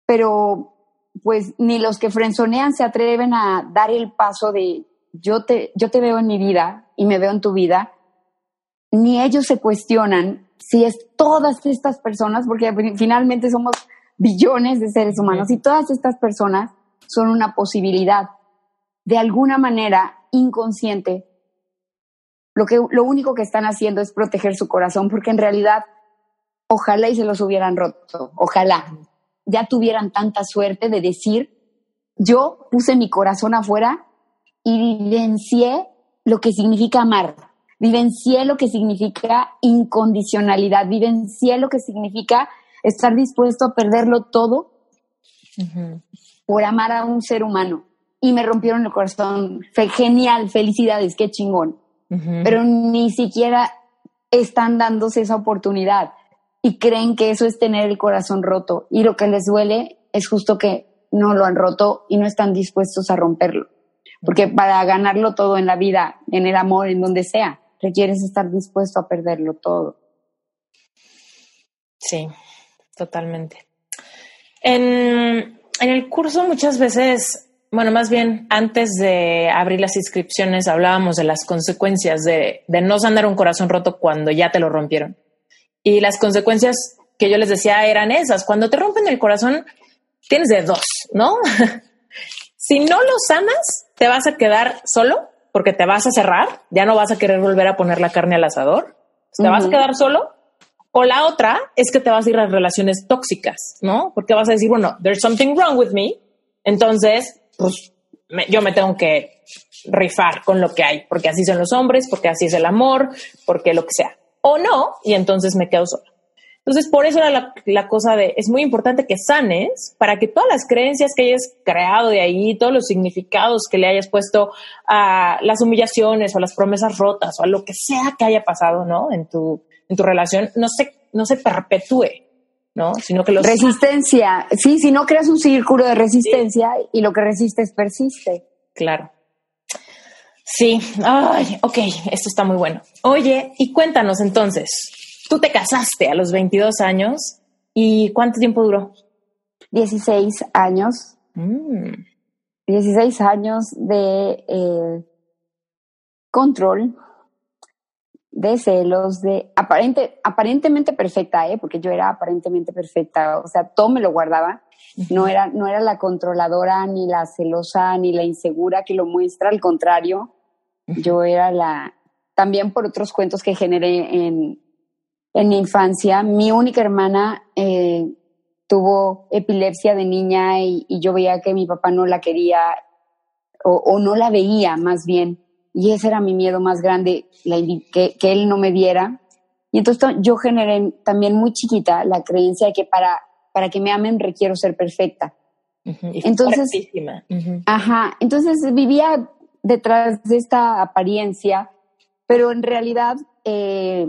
pero pues ni los que frenzonean se atreven a dar el paso de yo te, yo te veo en mi vida y me veo en tu vida, ni ellos se cuestionan si es todas estas personas, porque finalmente somos billones de seres humanos y todas estas personas son una posibilidad de alguna manera inconsciente, lo, que, lo único que están haciendo es proteger su corazón, porque en realidad, ojalá y se los hubieran roto, ojalá. Ya tuvieran tanta suerte de decir, yo puse mi corazón afuera y vivencié lo que significa amar, vivencié lo que significa incondicionalidad, vivencié lo que significa estar dispuesto a perderlo todo por amar a un ser humano y me rompieron el corazón. Fue genial, felicidades, qué chingón. Pero ni siquiera están dándose esa oportunidad y creen que eso es tener el corazón roto. Y lo que les duele es justo que no lo han roto y no están dispuestos a romperlo. Porque para ganarlo todo en la vida, en el amor, en donde sea, requieres estar dispuesto a perderlo todo. Sí, totalmente. En, en el curso muchas veces bueno, más bien antes de abrir las inscripciones hablábamos de las consecuencias de, no sanar un corazón roto cuando ya te lo rompieron. Y las consecuencias que yo les decía eran esas. Cuando te rompen el corazón, tienes de dos, ¿no? si no lo sanas, te vas a quedar solo porque te vas a cerrar, ya no vas a querer volver a poner la carne al asador, te vas a quedar solo. O la otra es que te vas a ir a relaciones tóxicas, ¿no? Porque vas a decir, bueno, there's something wrong with me. Entonces, pues yo me tengo que rifar con lo que hay, porque así son los hombres, porque así es el amor, porque lo que sea. O no, y entonces me quedo sola. Entonces, por eso era la, cosa de, es muy importante que sanes para que todas las creencias que hayas creado de ahí, todos los significados que le hayas puesto a las humillaciones o las promesas rotas o a lo que sea que haya pasado, ¿no? En tu, en tu relación, no se, no se perpetúe, ¿no? Sino que los... Resistencia, sí, si no creas un círculo de resistencia y lo que resistes persiste. Claro. Sí, ay, ok, esto está muy bueno. Oye, y cuéntanos entonces, tú te casaste a los 22 años y ¿cuánto tiempo duró? 16 años. 16 mm. años de eh, control, de celos, de aparente, aparentemente perfecta, ¿eh? porque yo era aparentemente perfecta, o sea, todo me lo guardaba. No era, no era la controladora, ni la celosa, ni la insegura que lo muestra, al contrario, yo era la, también por otros cuentos que generé en, en mi infancia, mi única hermana eh, tuvo epilepsia de niña y, yo veía que mi papá no la quería o, no la veía más bien. Y ese era mi miedo más grande, que, que él no me viera. Y entonces yo generé también muy chiquita la creencia de que para, para que me amen requiero ser perfecta. Entonces, ajá, entonces vivía detrás de esta apariencia, pero en realidad eh,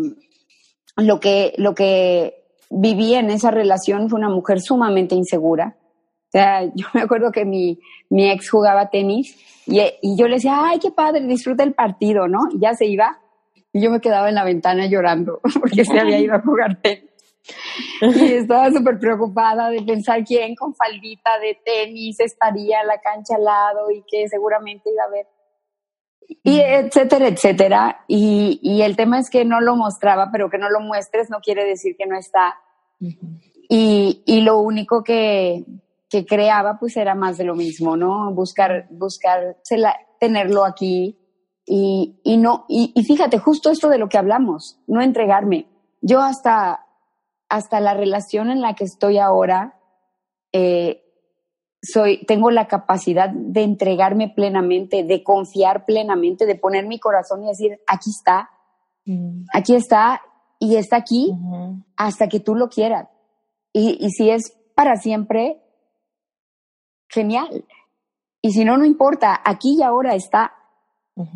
lo, que, lo que viví en esa relación fue una mujer sumamente insegura. O sea, yo me acuerdo que mi, mi ex jugaba tenis y, y, yo le decía, ay, qué padre, disfruta el partido, ¿no? Y ya se iba y yo me quedaba en la ventana llorando porque se había ido a jugar tenis. Y estaba súper preocupada de pensar quién con faldita de tenis estaría en la cancha al lado y que seguramente iba a ver y etcétera, etcétera. Y, y, el tema es que no lo mostraba, pero que no lo muestres no quiere decir que no está. y, y, lo único que, que, creaba pues era más de lo mismo, ¿no? Buscar, buscar tenerlo aquí. Y, y no, y, y, fíjate, justo esto de lo que hablamos, no entregarme. Yo hasta, hasta la relación en la que estoy ahora, eh, soy, tengo la capacidad de entregarme plenamente, de confiar plenamente, de poner mi corazón y decir, aquí está, mm. aquí está y está aquí hasta que tú lo quieras. Y, y, si es para siempre, genial. Y si no, no importa, aquí y ahora está.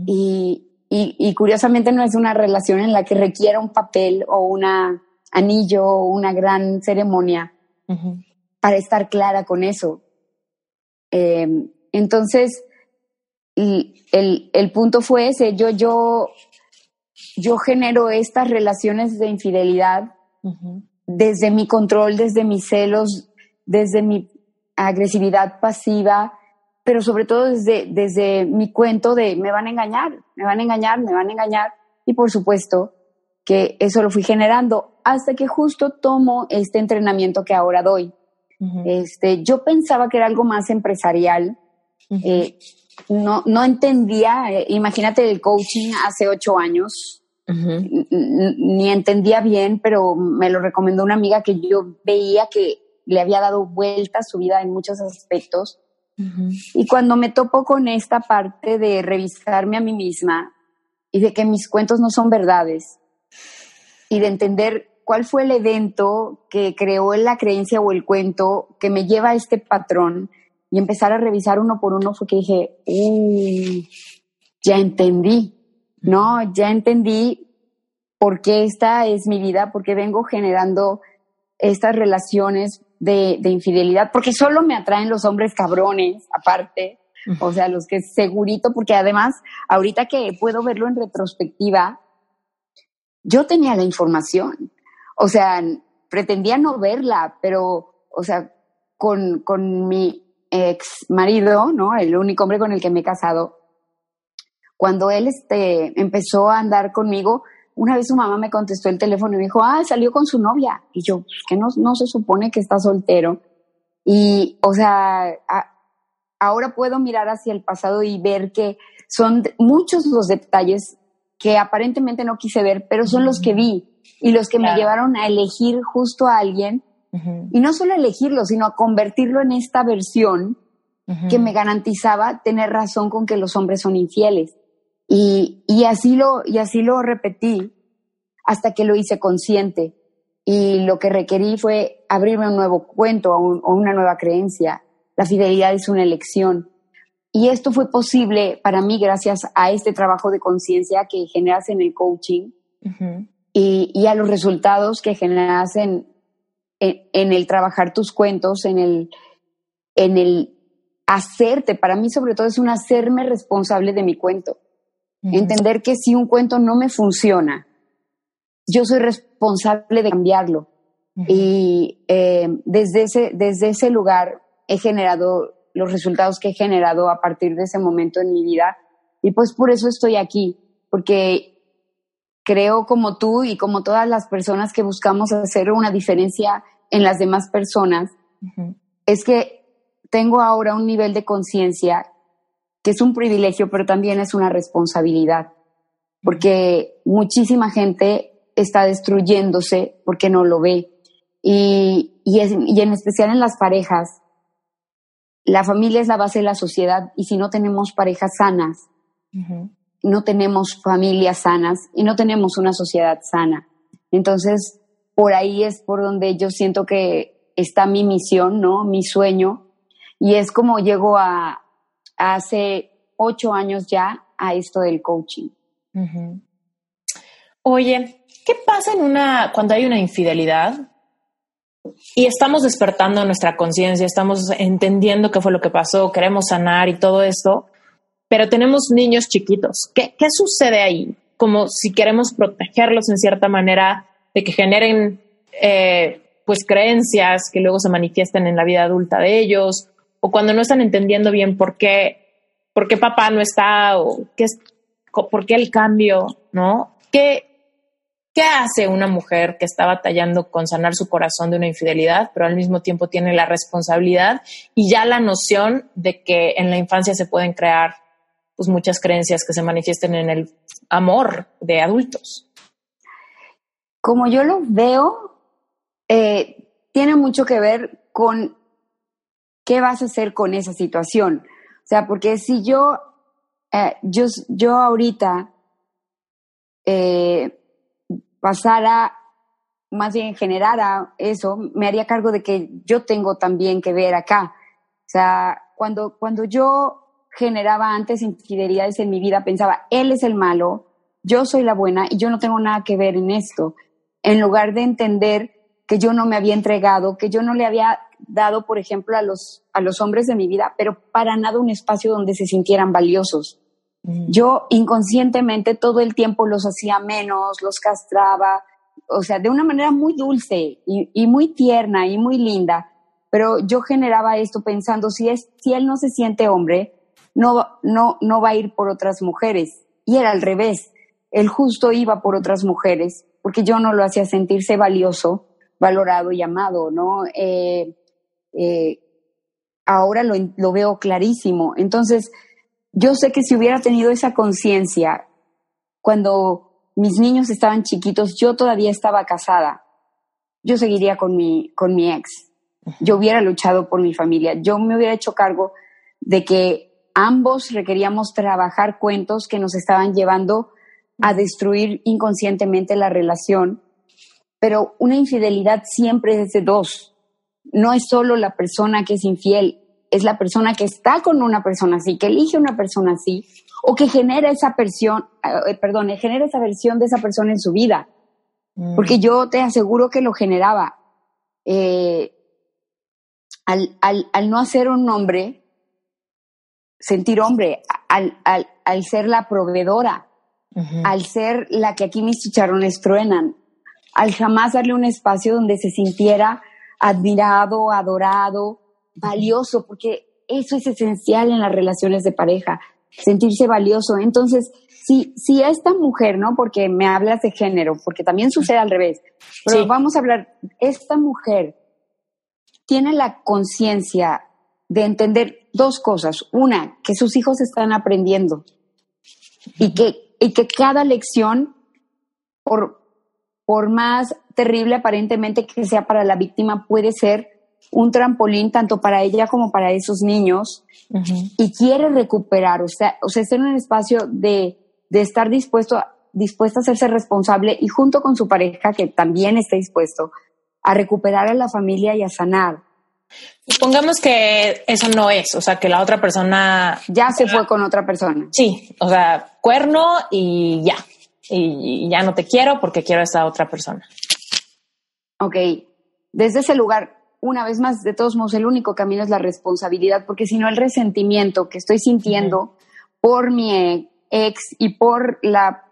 y, y, y, curiosamente no es una relación en la que requiera un papel o un anillo o una gran ceremonia para estar clara con eso. Eh, entonces, el, el, punto fue ese, yo, yo, yo genero estas relaciones de infidelidad desde mi control, desde mis celos, desde mi agresividad pasiva, pero sobre todo desde, desde mi cuento de me van a engañar, me van a engañar, me van a engañar. Y por supuesto que eso lo fui generando hasta que justo tomo este entrenamiento que ahora doy este, yo pensaba que era algo más empresarial. Eh, no, no entendía, eh, imagínate el coaching hace ocho años, ni entendía bien, pero me lo recomendó una amiga que yo veía que le había dado vuelta a su vida en muchos aspectos. Y cuando me topo con esta parte de revisarme a mí misma y de que mis cuentos no son verdades y de entender cuál fue el evento que creó la creencia o el cuento que me lleva a este patrón y empezar a revisar uno por uno fue que dije, uy, ya entendí, ¿no? Ya entendí por qué esta es mi vida, por qué vengo generando estas relaciones de, de infidelidad, porque solo me atraen los hombres cabrones, aparte, o sea, los que segurito, porque además, ahorita que puedo verlo en retrospectiva, yo tenía la información. O sea, pretendía no verla, pero, o sea, con, con mi ex marido, ¿no? El único hombre con el que me he casado, cuando él este, empezó a andar conmigo, una vez su mamá me contestó el teléfono y me dijo, ah, salió con su novia. Y yo, que no, no se supone que está soltero. Y, o sea, ahora puedo mirar hacia el pasado y ver que son muchos los detalles que aparentemente no quise ver, pero son los que vi y los que me llevaron a elegir justo a alguien y no solo elegirlo, sino a convertirlo en esta versión que me garantizaba tener razón con que los hombres son infieles. Y, y, así lo, y así lo repetí hasta que lo hice consciente. Y lo que requerí fue abrirme un nuevo cuento o, una nueva creencia. La fidelidad es una elección. Y esto fue posible para mí gracias a este trabajo de conciencia que generas en el coaching, y, a los resultados que generas en, en, el trabajar tus cuentos, en el, en el hacerte. Para mí, sobre todo, es un hacerme responsable de mi cuento. Entender que si un cuento no me funciona, yo soy responsable de cambiarlo. Y eh, desde, ese, desde ese lugar he generado los resultados que he generado a partir de ese momento en mi vida. Y pues por eso estoy aquí, porque creo como tú y como todas las personas que buscamos hacer una diferencia en las demás personas, es que tengo ahora un nivel de conciencia que es un privilegio, pero también es una responsabilidad, porque muchísima gente está destruyéndose porque no lo ve. Y, y, en especial en las parejas, la familia es la base de la sociedad y si no tenemos parejas sanas, no tenemos familias sanas y no tenemos una sociedad sana. Entonces, por ahí es por donde yo siento que está mi misión, ¿no? Mi sueño. Y es como llego a, hace ocho años ya a esto del coaching. Oye, ¿qué pasa en una, cuando hay una infidelidad? Y estamos despertando nuestra conciencia, estamos entendiendo qué fue lo que pasó, queremos sanar y todo esto, pero tenemos niños chiquitos. ¿Qué, qué sucede ahí? Como si queremos protegerlos en cierta manera de que generen eh, pues creencias que luego se manifiesten en la vida adulta de ellos, o cuando no están entendiendo bien por qué, por qué papá no está, o qué es, por qué el cambio, ¿no? ¿Qué, ¿Qué hace una mujer que está batallando con sanar su corazón de una infidelidad, pero al mismo tiempo tiene la responsabilidad y ya la noción de que en la infancia se pueden crear pues, muchas creencias que se manifiesten en el amor de adultos? Como yo lo veo, eh, tiene mucho que ver con qué vas a hacer con esa situación. O sea, porque si yo, eh, yo, yo ahorita eh, pasara, más bien generara eso, me haría cargo de que yo tengo también que ver acá. O sea, cuando, cuando yo generaba antes infidelidades en mi vida, pensaba, él es el malo, yo soy la buena y yo no tengo nada que ver en esto. En lugar de entender que yo no me había entregado, que yo no le había dado, por ejemplo, a los, a los hombres de mi vida, pero para nada un espacio donde se sintieran valiosos. Mm. Yo inconscientemente todo el tiempo los hacía menos, los castraba, o sea, de una manera muy dulce y, muy tierna y muy linda, pero yo generaba esto pensando, si, es, si él no se siente hombre, no, no, no va a ir por otras mujeres. Y era al revés, él justo iba por otras mujeres, porque yo no lo hacía sentirse valioso, valorado y amado, ¿no? Eh, eh, ahora lo, lo veo clarísimo. Entonces, yo sé que si hubiera tenido esa conciencia cuando mis niños estaban chiquitos, yo todavía estaba casada, yo seguiría con mi, con mi ex. Yo hubiera luchado por mi familia, yo me hubiera hecho cargo de que ambos requeríamos trabajar cuentos que nos estaban llevando a destruir inconscientemente la relación, pero una infidelidad siempre es de dos. No es solo la persona que es infiel, es la persona que está con una persona así, que elige una persona así, o que genera esa versión, eh, perdón, genera esa versión de esa persona en su vida. Mm. Porque yo te aseguro que lo generaba. Eh, al, al, al, no hacer un hombre, sentir hombre, al, al, al ser la proveedora, al ser la que aquí mis chicharrones truenan, al jamás darle un espacio donde se sintiera admirado, adorado, valioso, porque eso es esencial en las relaciones de pareja, sentirse valioso. Entonces, si, si esta mujer, ¿no? Porque me hablas de género, porque también sucede al revés, pero vamos a hablar, esta mujer tiene la conciencia de entender dos cosas. Una, que sus hijos están aprendiendo y que, y que cada lección, por, por más terrible aparentemente que sea para la víctima, puede ser un trampolín tanto para ella como para esos niños y quiere recuperar, o sea, o sea, estar en un espacio de, de estar dispuesto, a, dispuesto a hacerse responsable y junto con su pareja que también esté dispuesto a recuperar a la familia y a sanar. Supongamos que eso no es, o sea, que la otra persona... Ya se fue con otra persona. Sí, o sea, cuerno y ya. y, ya no te quiero porque quiero a esa otra persona. Ok, desde ese lugar, una vez más, de todos modos, el único camino es la responsabilidad, porque si no el resentimiento que estoy sintiendo por mi ex y por la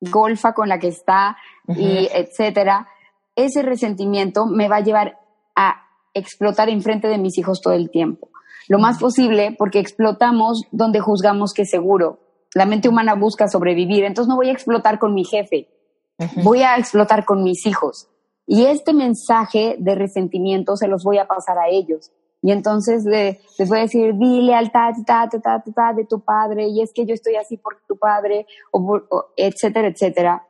golfa con la que está y etcétera, ese resentimiento me va a llevar a explotar enfrente de mis hijos todo el tiempo. Lo más posible porque explotamos donde juzgamos que es seguro. La mente humana busca sobrevivir, entonces no voy a explotar con mi jefe, voy a explotar con mis hijos. Y este mensaje de resentimiento se los voy a pasar a ellos. Y entonces les voy a decir, di lealtad ta, ta, ta, de tu padre, y es que yo estoy así por tu padre, o, etcétera, etcétera.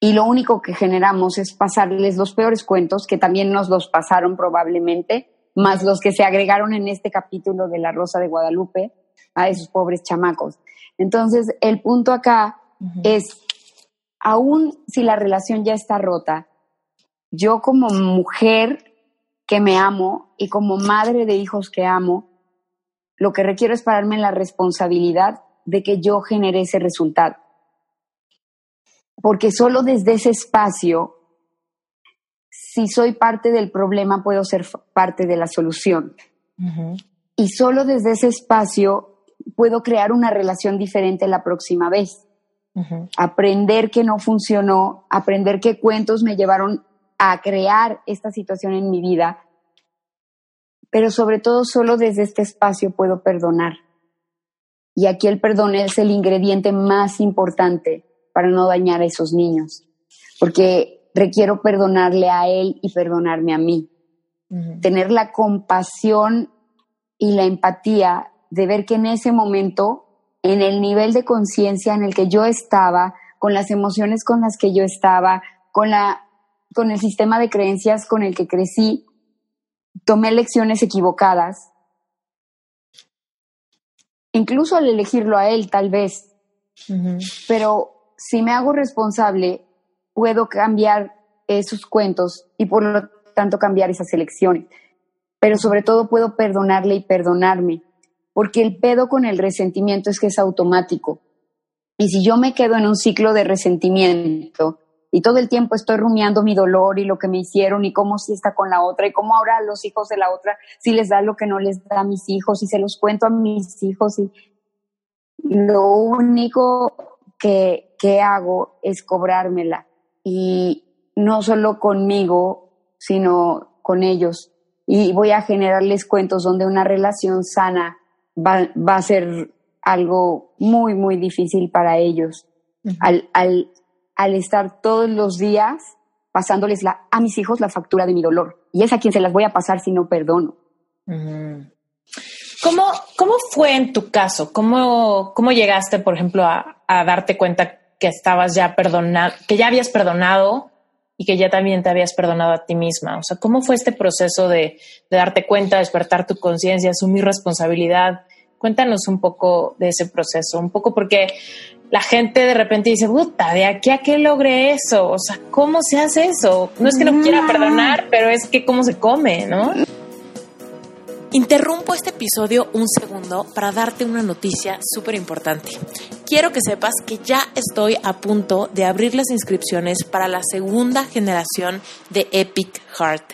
Y lo único que generamos es pasarles los peores cuentos, que también nos los pasaron probablemente, más los que se agregaron en este capítulo de La Rosa de Guadalupe a esos pobres chamacos. Entonces, el punto acá es, aún si la relación ya está rota, yo como mujer que me amo y como madre de hijos que amo, lo que requiero es pararme en la responsabilidad de que yo genere ese resultado. Porque solo desde ese espacio, si soy parte del problema, puedo ser parte de la solución. Y solo desde ese espacio puedo crear una relación diferente la próxima vez. Aprender que no funcionó, aprender qué cuentos me llevaron a crear esta situación en mi vida, pero sobre todo solo desde este espacio puedo perdonar. Y aquí el perdón es el ingrediente más importante para no dañar a esos niños, porque requiero perdonarle a él y perdonarme a mí. Tener la compasión y la empatía de ver que en ese momento, en el nivel de conciencia en el que yo estaba, con las emociones con las que yo estaba, con la con el sistema de creencias con el que crecí, tomé lecciones equivocadas, incluso al elegirlo a él tal vez, pero si me hago responsable, puedo cambiar esos cuentos y por lo tanto cambiar esas elecciones, pero sobre todo puedo perdonarle y perdonarme, porque el pedo con el resentimiento es que es automático. Y si yo me quedo en un ciclo de resentimiento, y todo el tiempo estoy rumiando mi dolor y lo que me hicieron y cómo si está con la otra y cómo ahora los hijos de la otra si les da lo que no les da a mis hijos y se los cuento a mis hijos y lo único que, que hago es cobrármela. Y no solo conmigo sino con ellos. Y voy a generarles cuentos donde una relación sana va, va a ser algo muy muy difícil para ellos. Al, al al estar todos los días pasándoles la, a mis hijos la factura de mi dolor. Y es a quien se las voy a pasar si no perdono. ¿Cómo, ¿Cómo fue en tu caso? ¿Cómo, cómo llegaste, por ejemplo, a, a darte cuenta que estabas ya perdonado, que ya habías perdonado y que ya también te habías perdonado a ti misma? O sea, ¿cómo fue este proceso de, de darte cuenta, despertar tu conciencia, asumir responsabilidad? Cuéntanos un poco de ese proceso, un poco porque la gente de repente dice, puta, ¿de aquí a qué logré eso? O sea, ¿cómo se hace eso? No es que no quiera perdonar, pero es que cómo se come, ¿no? Interrumpo este episodio un segundo para darte una noticia súper importante. Quiero que sepas que ya estoy a punto de abrir las inscripciones para la segunda generación de Epic Heart.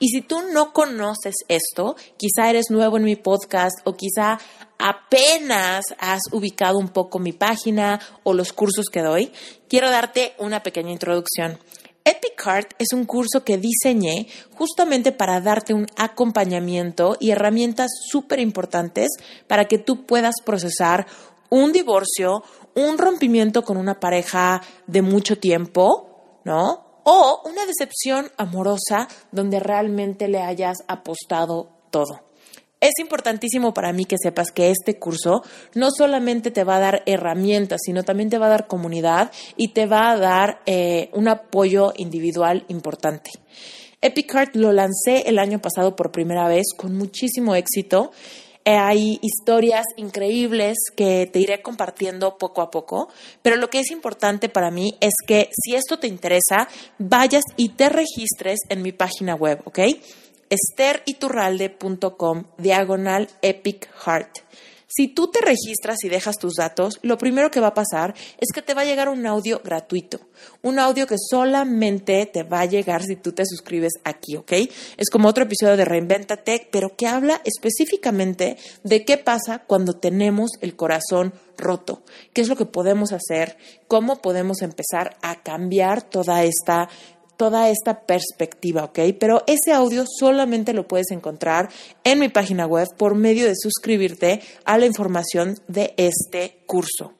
Y si tú no conoces esto, quizá eres nuevo en mi podcast o quizá apenas has ubicado un poco mi página o los cursos que doy, quiero darte una pequeña introducción. Epic Heart es un curso que diseñé justamente para darte un acompañamiento y herramientas súper importantes para que tú puedas procesar un divorcio, un rompimiento con una pareja de mucho tiempo, ¿no? O una decepción amorosa donde realmente le hayas apostado todo. Es importantísimo para mí que sepas que este curso no solamente te va a dar herramientas, sino también te va a dar comunidad y te va a dar eh, un apoyo individual importante. Epicart lo lancé el año pasado por primera vez con muchísimo éxito. Hay historias increíbles que te iré compartiendo poco a poco, pero lo que es importante para mí es que si esto te interesa, vayas y te registres en mi página web, ¿ok? esteriturralde.com diagonal epic heart. Si tú te registras y dejas tus datos, lo primero que va a pasar es que te va a llegar un audio gratuito, un audio que solamente te va a llegar si tú te suscribes aquí, ¿ok? Es como otro episodio de Reinventate, pero que habla específicamente de qué pasa cuando tenemos el corazón roto, qué es lo que podemos hacer, cómo podemos empezar a cambiar toda esta toda esta perspectiva, ¿ok? Pero ese audio solamente lo puedes encontrar en mi página web por medio de suscribirte a la información de este curso.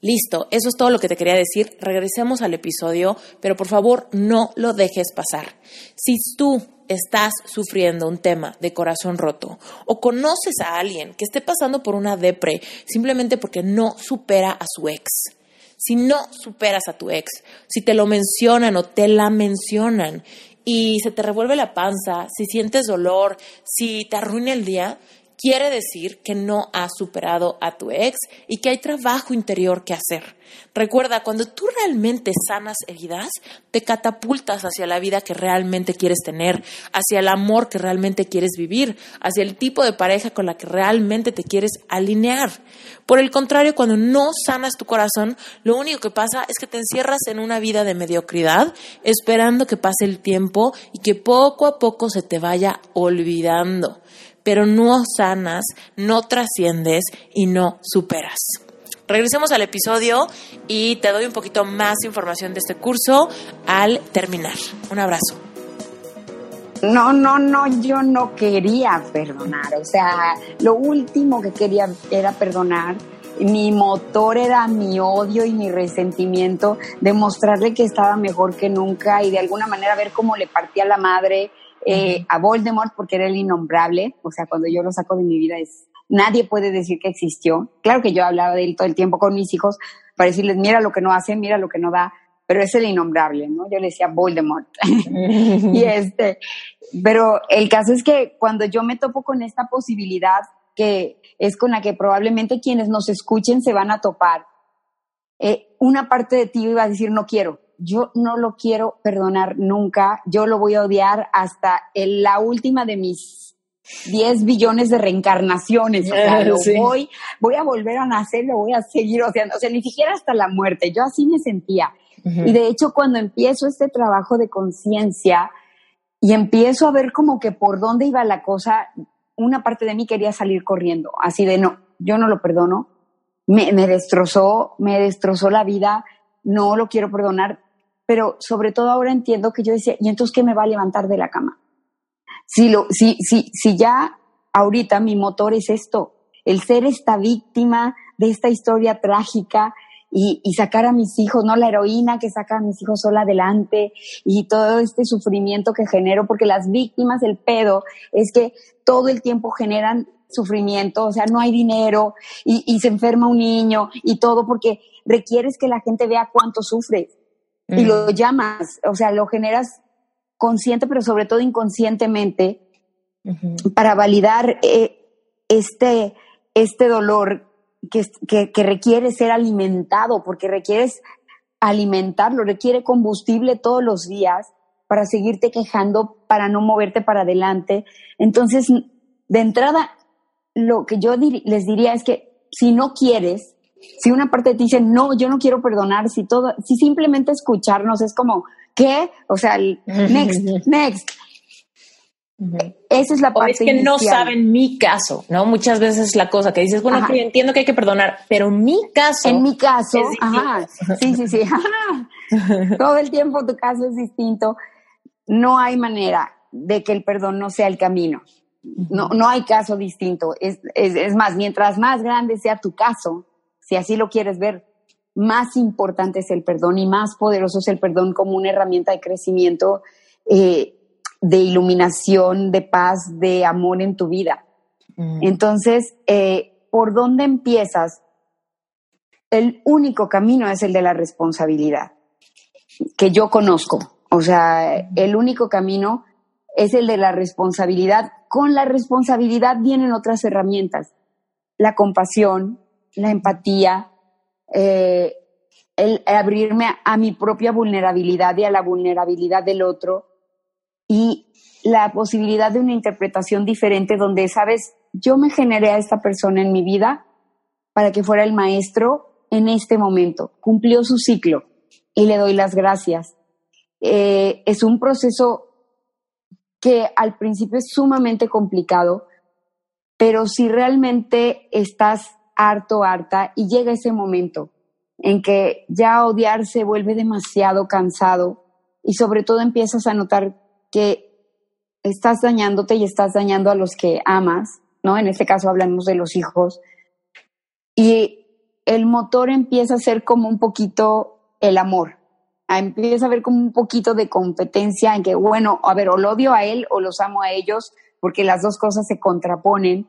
Listo, eso es todo lo que te quería decir. Regresemos al episodio, pero por favor no lo dejes pasar. Si tú estás sufriendo un tema de corazón roto o conoces a alguien que esté pasando por una depre simplemente porque no supera a su ex, si no superas a tu ex, si te lo mencionan o te la mencionan y se te revuelve la panza, si sientes dolor, si te arruina el día, quiere decir que no has superado a tu ex y que hay trabajo interior que hacer. Recuerda, cuando tú realmente sanas heridas, te catapultas hacia la vida que realmente quieres tener, hacia el amor que realmente quieres vivir, hacia el tipo de pareja con la que realmente te quieres alinear. Por el contrario, cuando no sanas tu corazón, lo único que pasa es que te encierras en una vida de mediocridad, esperando que pase el tiempo y que poco a poco se te vaya olvidando pero no sanas, no trasciendes y no superas. Regresemos al episodio y te doy un poquito más información de este curso al terminar. Un abrazo. No, no, no, yo no quería perdonar. O sea, lo último que quería era perdonar. Mi motor era mi odio y mi resentimiento, demostrarle que estaba mejor que nunca y de alguna manera ver cómo le partía la madre eh, a Voldemort porque era el innombrable, o sea, cuando yo lo saco de mi vida es, nadie puede decir que existió. Claro que yo hablaba de él todo el tiempo con mis hijos para decirles, mira lo que no hace, mira lo que no da, pero es el innombrable, ¿no? Yo le decía Voldemort. y este, pero el caso es que cuando yo me topo con esta posibilidad que es con la que probablemente quienes nos escuchen se van a topar, eh, una parte de ti iba a decir, no quiero, yo no lo quiero perdonar nunca, yo lo voy a odiar hasta la última de mis 10 billones de reencarnaciones, o sea, lo voy, voy a volver a nacer, lo voy a seguir odiando, o sea, ni siquiera hasta la muerte, yo así me sentía. Y de hecho, cuando empiezo este trabajo de conciencia y empiezo a ver como que por dónde iba la cosa, una parte de mí quería salir corriendo, así de no, yo no lo perdono, me, me destrozó, me destrozó la vida, no lo quiero perdonar, pero sobre todo ahora entiendo que yo decía, ¿y entonces qué me va a levantar de la cama? Si, lo, si, si, si ya ahorita mi motor es esto, el ser esta víctima de esta historia trágica y, sacar a mis hijos, no la heroína que saca a mis hijos sola adelante y todo este sufrimiento que genero, porque las víctimas del pedo es que todo el tiempo generan sufrimiento, o sea, no hay dinero y, y se enferma un niño y todo porque requieres que la gente vea cuánto sufres y lo llamas, o sea, lo generas consciente, pero sobre todo inconscientemente, para validar eh, este, este dolor que, que, que, requiere ser alimentado, porque requieres alimentarlo, requiere combustible todos los días para seguirte quejando, para no moverte para adelante. Entonces, de entrada, lo que yo les diría es que si no quieres, si una parte de ti dice, no, yo no quiero perdonar, si todo, si simplemente escucharnos es como, ¿qué? O sea, next, next. Esa es la parte. es que no saben mi caso, ¿no? Muchas veces la cosa que dices, bueno, entiendo que hay que perdonar, pero mi caso. En mi caso, ajá. Sí, sí, sí. Todo el tiempo tu caso es distinto. No hay manera de que el perdón no sea el camino. No, no hay caso distinto. Es, es, es más, mientras más grande sea tu caso, si así lo quieres ver, más importante es el perdón y más poderoso es el perdón como una herramienta de crecimiento, eh, de iluminación, de paz, de amor en tu vida. Mm. Entonces, eh, ¿por dónde empiezas? El único camino es el de la responsabilidad, que yo conozco. O sea, el único camino es el de la responsabilidad. Con la responsabilidad vienen otras herramientas, la compasión, la empatía, eh, el abrirme a, mi propia vulnerabilidad y a la vulnerabilidad del otro y la posibilidad de una interpretación diferente donde, sabes, yo me generé a esta persona en mi vida para que fuera el maestro en este momento. Cumplió su ciclo y le doy las gracias. Eh, es un proceso que al principio es sumamente complicado, pero si realmente estás harto, harta, y llega ese momento en que ya odiar se vuelve demasiado cansado y sobre todo empiezas a notar que estás dañándote y estás dañando a los que amas, ¿no? En este caso hablamos de los hijos. Y el motor empieza a ser como un poquito el amor. Empieza a ver como un poquito de competencia en que, bueno, a ver, o lo odio a él o los amo a ellos, porque las dos cosas se contraponen.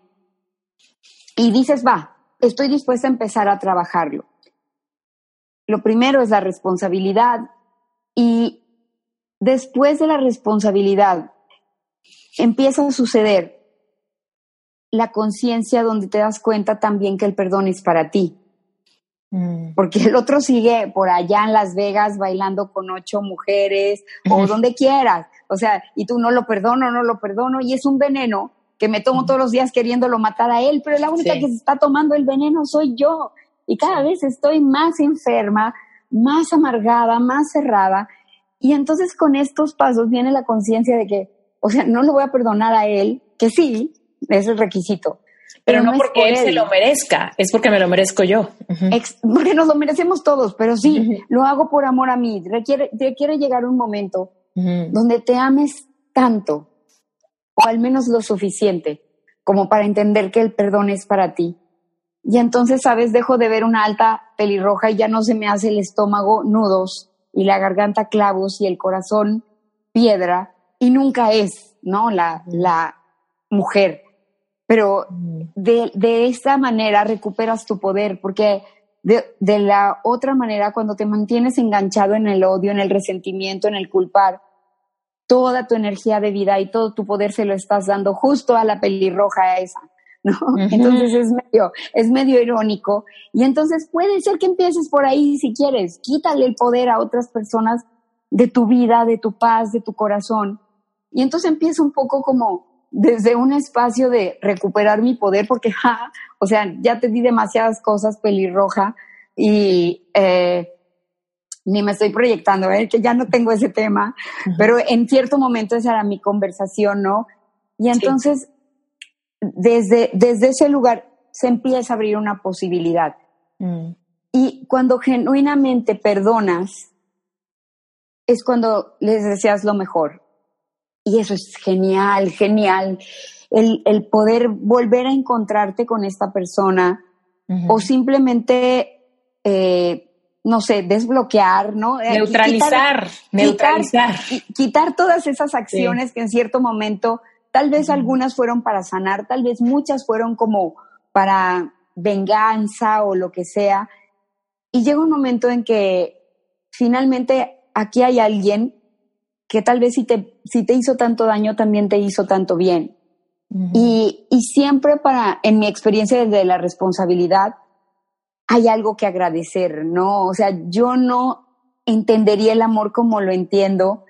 Y dices, va, estoy dispuesta a empezar a trabajarlo. Lo primero es la responsabilidad y después de la responsabilidad empieza a suceder la conciencia donde te das cuenta también que el perdón es para ti. Mm. Porque el otro sigue por allá en Las Vegas bailando con ocho mujeres o donde quieras. O sea, y tú no lo perdono, no lo perdono. Y es un veneno que me tomo todos los días queriéndolo matar a él, pero la única que se está tomando el veneno soy yo. Y cada vez estoy más enferma, más amargada, más cerrada. Y entonces con estos pasos viene la conciencia de que, o sea, no lo voy a perdonar a él, que sí, es el requisito. Pero, no, porque él, se lo merezca, es porque me lo merezco yo. porque nos lo merecemos todos, pero sí, lo hago por amor a mí. Requiere, requiere llegar un momento donde te ames tanto, o al menos lo suficiente, como para entender que el perdón es para ti. Y entonces, ¿sabes? Dejo de ver una alta pelirroja y ya no se me hace el estómago nudos y la garganta clavos y el corazón piedra y nunca es, ¿no? La, la mujer. Pero de, de esta manera recuperas tu poder, porque de, de, la otra manera, cuando te mantienes enganchado en el odio, en el resentimiento, en el culpar, toda tu energía de vida y todo tu poder se lo estás dando justo a la pelirroja esa. ¿no? Entonces es medio, es medio irónico. Y entonces puede ser que empieces por ahí si quieres. Quítale el poder a otras personas de tu vida, de tu paz, de tu corazón. Y entonces empieza un poco como desde un espacio de recuperar mi poder, porque, ja, o sea, ya te di demasiadas cosas pelirroja y eh, ni me estoy proyectando, ¿eh? que ya no tengo ese tema, pero en cierto momento esa era mi conversación, ¿no? Y entonces, desde, desde ese lugar se empieza a abrir una posibilidad. Mm. Y cuando genuinamente perdonas, es cuando les deseas lo mejor. Y eso es genial, genial. El, el poder volver a encontrarte con esta persona o simplemente, eh, no sé, desbloquear, ¿no? Eh, neutralizar, neutralizar. Quitar, todas esas acciones que en cierto momento, tal vez algunas fueron para sanar, tal vez muchas fueron como para venganza o lo que sea. Y llega un momento en que finalmente aquí hay alguien que tal vez si te, si te hizo tanto daño, también te hizo tanto bien. y, y, siempre para, en mi experiencia desde la responsabilidad, hay algo que agradecer, ¿no? O sea, yo no entendería el amor como lo entiendo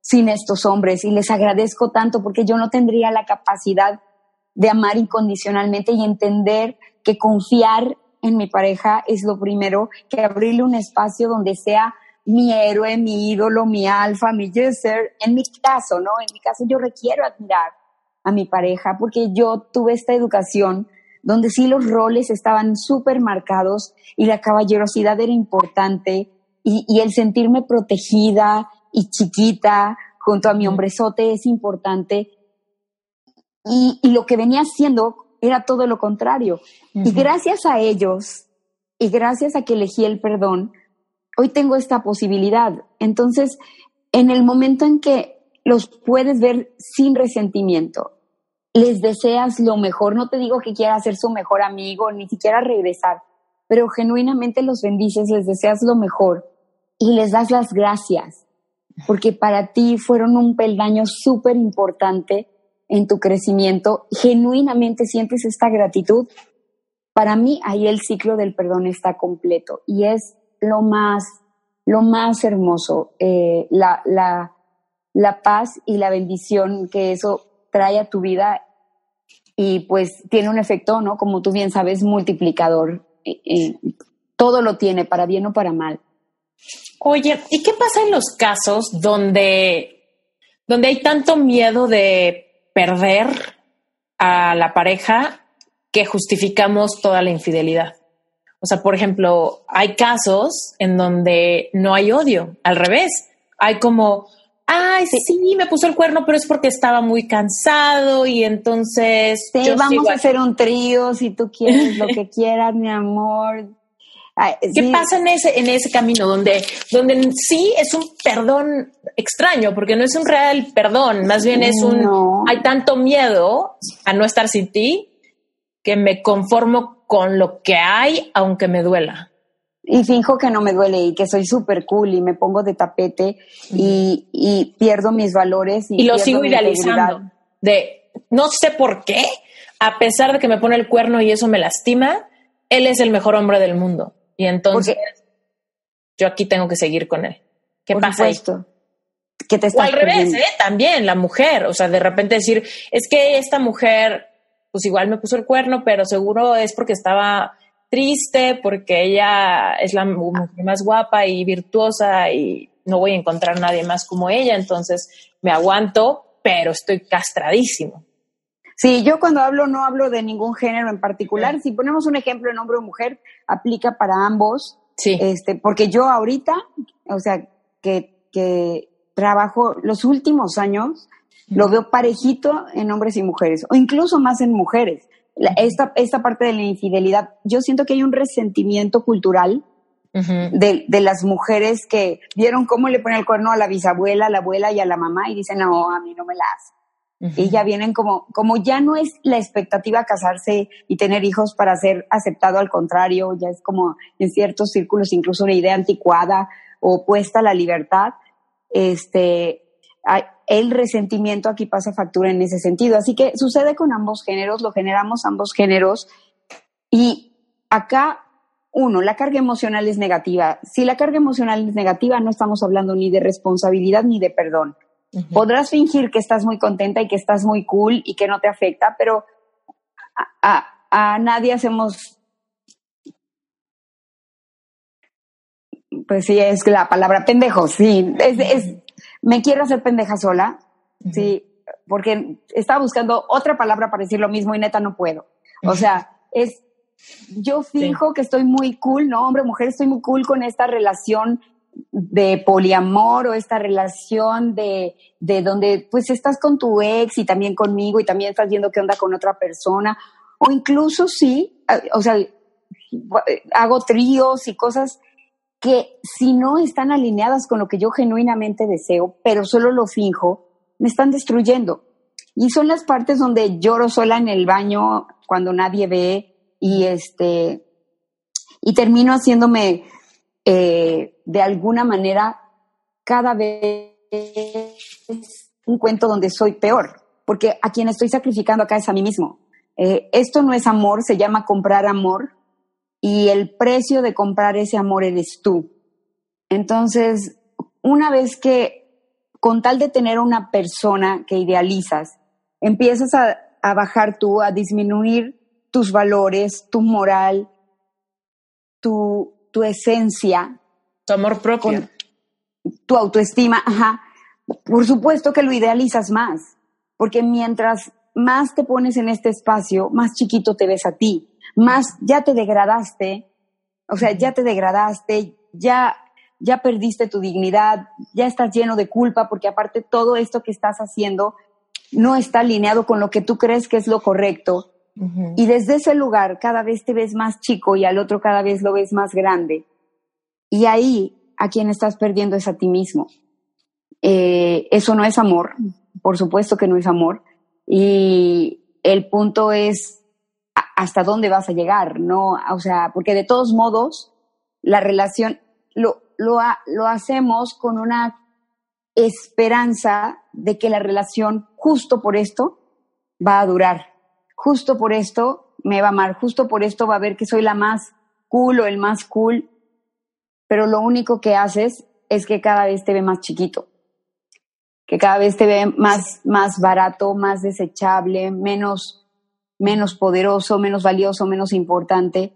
sin estos hombres y les agradezco tanto porque yo no tendría la capacidad de amar incondicionalmente y entender que confiar en mi pareja es lo primero, que abrirle un espacio donde sea mi héroe, mi ídolo, mi alfa, mi yeser. En mi caso, ¿no? En mi caso yo requiero admirar a mi pareja porque yo tuve esta educación donde sí los roles estaban súper marcados y la caballerosidad era importante y, y, el sentirme protegida y chiquita junto a mi hombrezote es importante. Y, y lo que venía haciendo era todo lo contrario. Y gracias a ellos y gracias a que elegí el perdón, hoy tengo esta posibilidad. Entonces, en el momento en que los puedes ver sin resentimiento, les deseas lo mejor, no te digo que quieras ser su mejor amigo, ni siquiera regresar, pero genuinamente los bendices, les deseas lo mejor y les das las gracias, porque para ti fueron un peldaño súper importante en tu crecimiento, genuinamente sientes esta gratitud. Para mí ahí el ciclo del perdón está completo y es lo más, lo más hermoso, eh, la, la, la paz y la bendición que eso trae a tu vida y pues tiene un efecto, ¿no? Como tú bien sabes, multiplicador. Eh, eh, todo lo tiene, para bien o para mal. Oye, ¿y qué pasa en los casos donde, donde hay tanto miedo de perder a la pareja que justificamos toda la infidelidad? O sea, por ejemplo, hay casos en donde no hay odio, al revés, hay como, ay, sí, me puso el cuerno, pero es porque estaba muy cansado y entonces... Sí, vamos a hacer un trío si tú quieres, lo que quieras, mi amor. ¿Qué pasa en ese, en ese camino donde, donde sí es un perdón extraño, porque no es un real perdón, más bien es un, hay tanto miedo a no estar sin ti que me conformo con lo que hay, aunque me duela y finjo que no me duele y que soy súper cool y me pongo de tapete y, pierdo mis valores. Y, lo sigo idealizando. De no sé por qué, a pesar de que me pone el cuerno y eso me lastima, él es el mejor hombre del mundo. Y entonces yo aquí tengo que seguir con él. ¿Qué pasa? Supuesto. Que te o al revés, ¿eh? también la mujer. O sea, de repente decir, es que esta mujer, pues igual me puso el cuerno, pero seguro es porque estaba triste porque ella es la mujer más guapa y virtuosa y no voy a encontrar nadie más como ella, entonces me aguanto, pero estoy castradísimo. Sí, yo cuando hablo no hablo de ningún género en particular. Si ponemos un ejemplo en hombre o mujer, aplica para ambos. Sí. Este, porque yo ahorita, o sea, que, que trabajo los últimos años, lo veo parejito en hombres y mujeres, o incluso más en mujeres esta, esta parte de la infidelidad, yo siento que hay un resentimiento cultural de, de, las mujeres que vieron cómo le ponen el cuerno a la bisabuela, a la abuela y a la mamá y dicen, no, a mí no me la hace. Y ya vienen como, como ya no es la expectativa casarse y tener hijos para ser aceptado, al contrario, ya es como en ciertos círculos incluso una idea anticuada o opuesta a la libertad. Este, el resentimiento aquí pasa factura en ese sentido. Así que sucede con ambos géneros, lo generamos ambos géneros. Y acá, uno, la carga emocional es negativa. Si la carga emocional es negativa, no estamos hablando ni de responsabilidad ni de perdón. Podrás fingir que estás muy contenta y que estás muy cool y que no te afecta, pero a, nadie hacemos pues sí, es la palabra pendejo, sí, es, me quiero hacer pendeja sola, sí, porque estaba buscando otra palabra para decir lo mismo y neta no puedo. O sea, es, yo fijo que estoy muy cool, ¿no? Hombre, mujer, estoy muy cool con esta relación de poliamor o esta relación de, de donde pues estás con tu ex y también conmigo y también estás viendo qué onda con otra persona. O incluso sí, o sea, hago tríos y cosas que si no están alineadas con lo que yo genuinamente deseo, pero solo lo finjo, me están destruyendo. Y son las partes donde lloro sola en el baño cuando nadie ve y este y termino haciéndome eh, de alguna manera cada vez un cuento donde soy peor, porque a quien estoy sacrificando acá es a mí mismo. Eh, esto no es amor, se llama comprar amor y el precio de comprar ese amor eres tú. Entonces, una vez que, con tal de tener una persona que idealizas, empiezas a, bajar tú, a disminuir tus valores, tu moral, tu, tu esencia. Tu amor propio. tu autoestima, ajá. Por supuesto que lo idealizas más, porque mientras más te pones en este espacio, más chiquito te ves a ti más ya te degradaste, o sea, ya te degradaste, ya, ya perdiste tu dignidad, ya estás lleno de culpa, porque aparte todo esto que estás haciendo no está alineado con lo que tú crees que es lo correcto. Y desde ese lugar cada vez te ves más chico y al otro cada vez lo ves más grande. Y ahí a quien estás perdiendo es a ti mismo. Eh, eso no es amor, por supuesto que no es amor. Y el punto es hasta dónde vas a llegar, ¿no? O sea, porque de todos modos, la relación lo, lo, lo hacemos con una esperanza de que la relación, justo por esto, va a durar. Justo por esto me va a amar, justo por esto va a ver que soy la más cool o el más cool, pero lo único que haces es que cada vez te ve más chiquito, que cada vez te ve más, más barato, más desechable, menos menos poderoso, menos valioso, menos importante.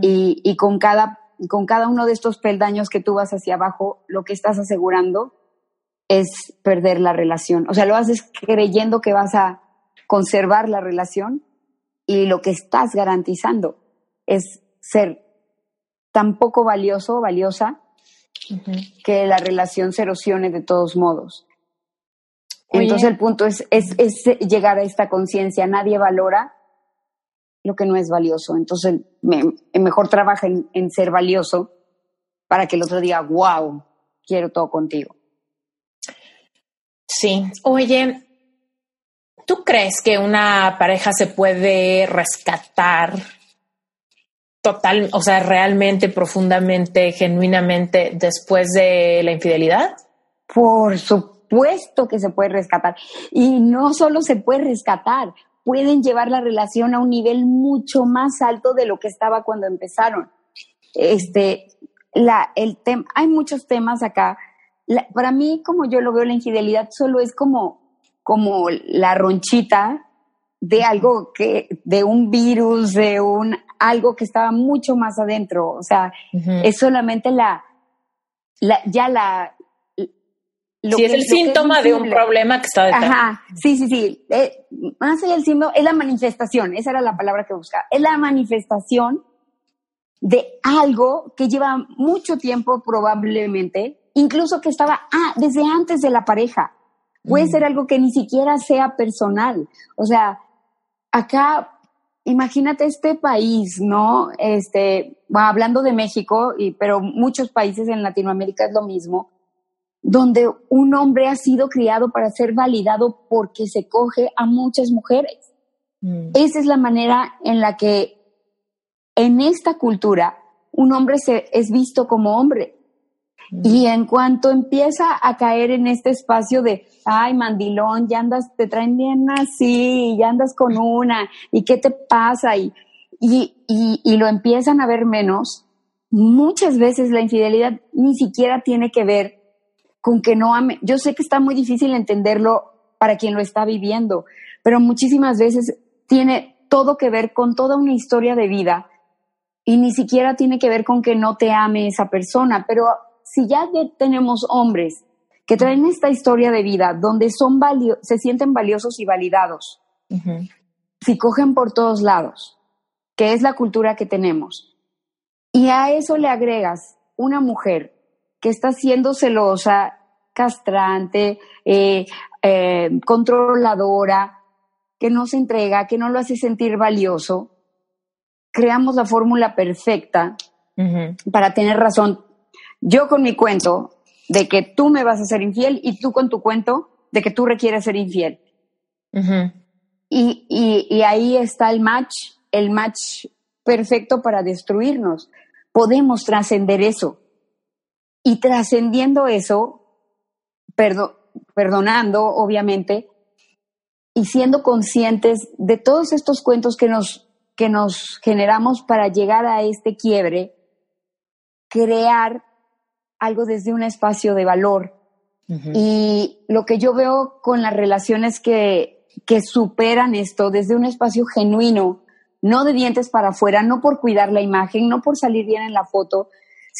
Y, y, con, cada, con cada uno de estos peldaños que tú vas hacia abajo, lo que estás asegurando es perder la relación. O sea, lo haces creyendo que vas a conservar la relación y lo que estás garantizando es ser tan poco valioso o valiosa que la relación se erosione de todos modos. Entonces el punto es, es, es llegar a esta conciencia. Nadie valora lo que no es valioso. Entonces mejor trabaja en, en ser valioso para que el otro diga, wow, quiero todo contigo. Sí. Oye, ¿tú crees que una pareja se puede rescatar total, o sea, realmente, profundamente, genuinamente después de la infidelidad? Por supuesto que se puede rescatar. Y no solo se puede rescatar, pueden llevar la relación a un nivel mucho más alto de lo que estaba cuando empezaron. Este, la, el tema, hay muchos temas acá. para mí, como yo lo veo, la infidelidad solo es como, como la ronchita de algo que, de un virus, de un algo que estaba mucho más adentro. O sea, es solamente la, la ya la... Lo sí, es el síntoma de un problema que está detrás. Ajá, sí, sí, sí. Eh, más allá del síntoma, es la manifestación, esa era la palabra que buscaba. Es la manifestación de algo que lleva mucho tiempo probablemente, incluso que estaba ah, desde antes de la pareja. Puede ser algo que ni siquiera sea personal. O sea, acá imagínate este país, ¿no? Este, hablando de México, y, pero muchos países en Latinoamérica es lo mismo, donde un hombre ha sido criado para ser validado porque se coge a muchas mujeres. Mm. Esa es la manera en la que en esta cultura un hombre se, es visto como hombre. Y en cuanto empieza a caer en este espacio de, ay, mandilón, ya andas, te traen bien así, ya andas con una, ¿y qué te pasa? Y, y, y, lo empiezan a ver menos. Muchas veces la infidelidad ni siquiera tiene que ver con que no ame. Yo sé que está muy difícil entenderlo para quien lo está viviendo, pero muchísimas veces tiene todo que ver con toda una historia de vida y ni siquiera tiene que ver con que no te ame esa persona, pero si ya tenemos hombres que traen esta historia de vida donde son se sienten valiosos y validados, si cogen por todos lados, que es la cultura que tenemos, y a eso le agregas una mujer que está siendo celosa, castrante, eh, eh, controladora, que no se entrega, que no lo hace sentir valioso, creamos la fórmula perfecta para tener razón yo con mi cuento de que tú me vas a ser infiel y tú con tu cuento de que tú requieres ser infiel. y, y, ahí está el match, el match perfecto para destruirnos. Podemos trascender eso. Y trascendiendo eso, perdonando, obviamente, y siendo conscientes de todos estos cuentos que nos, que nos generamos para llegar a este quiebre, crear algo desde un espacio de valor. Y lo que yo veo con las relaciones que, que superan esto desde un espacio genuino, no de dientes para afuera, no por cuidar la imagen, no por salir bien en la foto,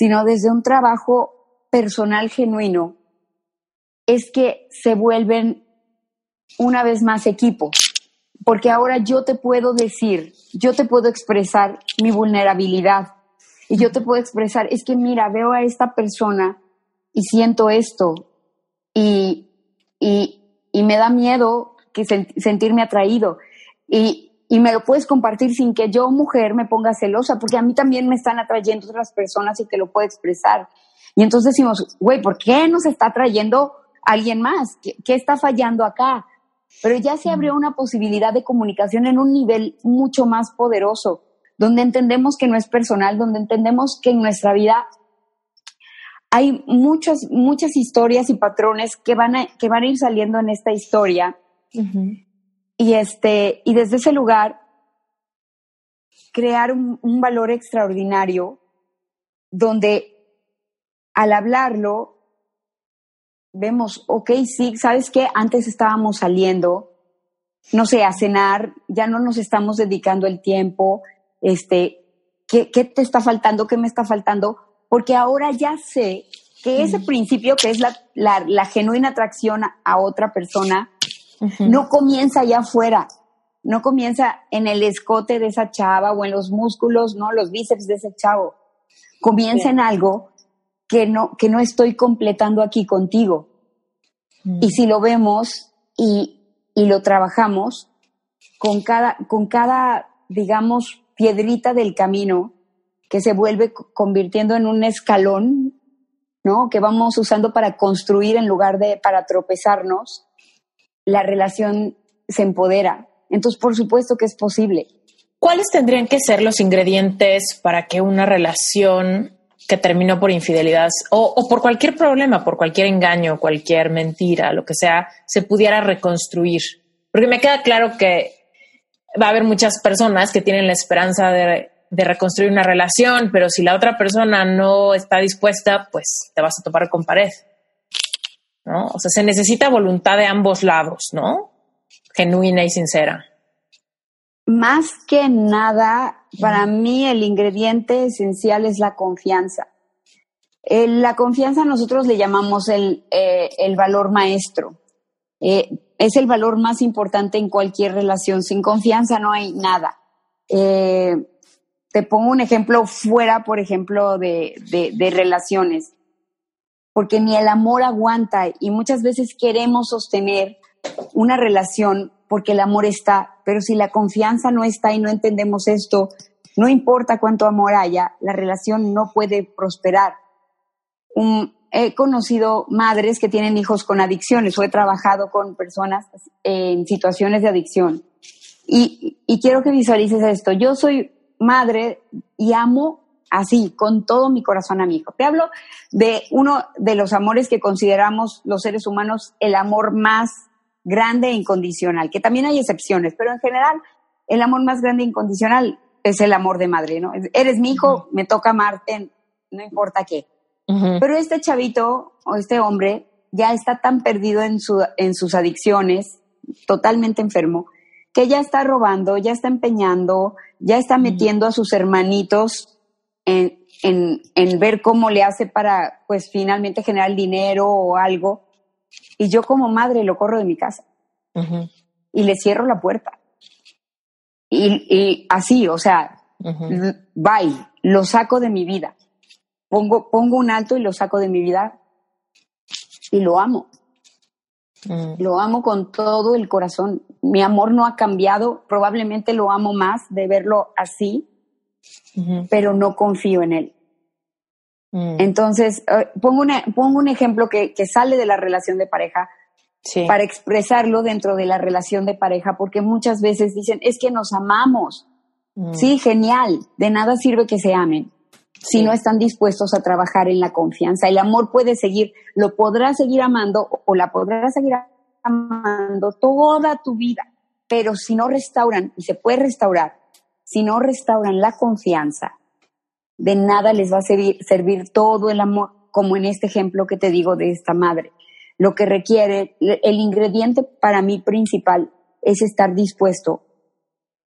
sino desde un trabajo personal genuino, es que se vuelven una vez más equipo. Porque ahora yo te puedo decir, yo te puedo expresar mi vulnerabilidad, y yo te puedo expresar, es que mira, veo a esta persona y siento esto. Y, y, y me da miedo que sentirme atraído. Y, y me lo puedes compartir sin que yo, mujer, me ponga celosa, porque a mí también me están atrayendo otras personas y te lo puedo expresar. Y entonces decimos, güey, ¿por qué nos está atrayendo alguien más? ¿Qué, ¿Qué, está fallando acá? Pero ya se abrió una posibilidad de comunicación en un nivel mucho más poderoso donde entendemos que no es personal, donde entendemos que en nuestra vida hay muchas, muchas historias y patrones que van a, que van a ir saliendo en esta historia. Y este, y desde ese lugar, crear un, un valor extraordinario donde al hablarlo, vemos, ok, sí, ¿sabes qué? Antes estábamos saliendo, no sé, a cenar, ya no nos estamos dedicando el tiempo, este, ¿qué, qué te está faltando? ¿Qué me está faltando? Porque ahora ya sé que ese principio, que es la, la, la genuina atracción a, a otra persona, no comienza allá afuera, no comienza en el escote de esa chava o en los músculos, no, los bíceps de ese chavo. Comienza en algo que no, que no estoy completando aquí contigo. Y si lo vemos y, y lo trabajamos con cada, con cada, digamos, piedrita del camino que se vuelve convirtiendo en un escalón, ¿no? Que vamos usando para construir en lugar de para tropezarnos, la relación se empodera. Entonces, por supuesto que es posible. ¿Cuáles tendrían que ser los ingredientes para que una relación que terminó por infidelidad o, por cualquier problema, por cualquier engaño, cualquier mentira, lo que sea, se pudiera reconstruir? Porque me queda claro que va a haber muchas personas que tienen la esperanza de reconstruir una relación, pero si la otra persona no está dispuesta, pues te vas a topar con pared. ¿No? O sea, se necesita voluntad de ambos lados, ¿no? Genuina y sincera. Más que nada, para mí el ingrediente esencial es la confianza. Eh, la confianza nosotros le llamamos el, eh, el valor maestro. Eh, es el valor más importante en cualquier relación. Sin confianza no hay nada. Eh, te pongo un ejemplo fuera, por ejemplo, de, de, de relaciones porque ni el amor aguanta y muchas veces queremos sostener una relación porque el amor está, pero si la confianza no está y no entendemos esto, no importa cuánto amor haya, la relación no puede prosperar. He conocido madres que tienen hijos con adicciones o he trabajado con personas en situaciones de adicción. Y, y quiero que visualices esto. Yo soy madre y amo así, con todo mi corazón a mi hijo. Te hablo de uno de los amores que consideramos los seres humanos el amor más grande e incondicional, que también hay excepciones, pero en general el amor más grande e incondicional es el amor de madre, ¿no? Eres mi hijo, uh -huh. me toca amarte, no importa qué. Uh -huh. Pero este chavito o este hombre ya está tan perdido en, su, en sus adicciones, totalmente enfermo, que ya está robando, ya está empeñando, ya está metiendo uh -huh. a sus hermanitos en, en, en, ver cómo le hace para, pues, finalmente generar dinero o algo. Y yo como madre lo corro de mi casa. Uh -huh. Y le cierro la puerta. Y, y así, o sea, uh -huh. bye, lo saco de mi vida. Pongo, pongo un alto y lo saco de mi vida. Y lo amo. -huh. Lo amo con todo el corazón. Mi amor no ha cambiado. Probablemente lo amo más de verlo así Uh -huh. pero no confío en él. Uh -huh. Entonces, uh, pongo, una, pongo, un ejemplo que, que, sale de la relación de pareja sí. para expresarlo dentro de la relación de pareja, porque muchas veces dicen, es que nos amamos. Uh -huh. Sí, genial, de nada sirve que se amen si no están dispuestos a trabajar en la confianza. El amor puede seguir, lo podrás seguir amando o la podrás seguir amando toda tu vida, pero si no restauran, y se puede restaurar, si no restauran la confianza, de nada les va a servir, todo el amor, como en este ejemplo que te digo de esta madre. Lo que requiere, el ingrediente para mí principal es estar dispuesto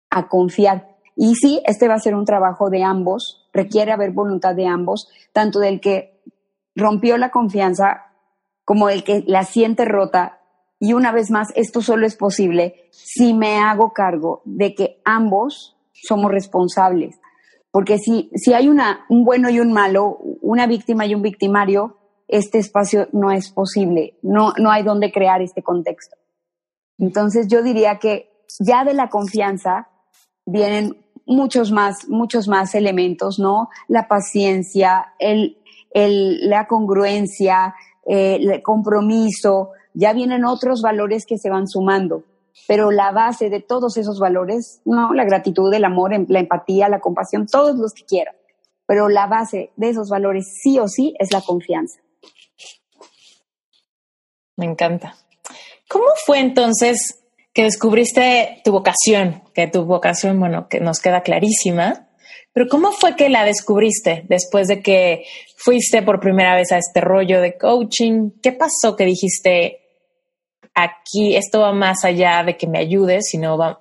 a confiar. Y sí, este va a ser un trabajo de ambos, requiere haber voluntad de ambos, tanto del que rompió la confianza como del que la siente rota. Y una vez más, esto solo es posible si me hago cargo de que ambos somos responsables. Porque si, si hay una, un bueno y un malo, una víctima y un victimario, este espacio no es posible, no, no hay donde crear este contexto. Entonces yo diría que ya de la confianza vienen muchos más, muchos más elementos, ¿no? La paciencia, el, el, la congruencia, eh, el compromiso, ya vienen otros valores que se van sumando pero la base de todos esos valores, no, la gratitud, el amor, la empatía, la compasión, todos los que quieran, pero la base de esos valores sí o sí es la confianza. Me encanta. ¿Cómo fue entonces que descubriste tu vocación? Que tu vocación, bueno, que nos queda clarísima, pero ¿cómo fue que la descubriste después de que fuiste por primera vez a este rollo de coaching? ¿Qué pasó que dijiste, aquí esto va más allá de que me ayude, sino va,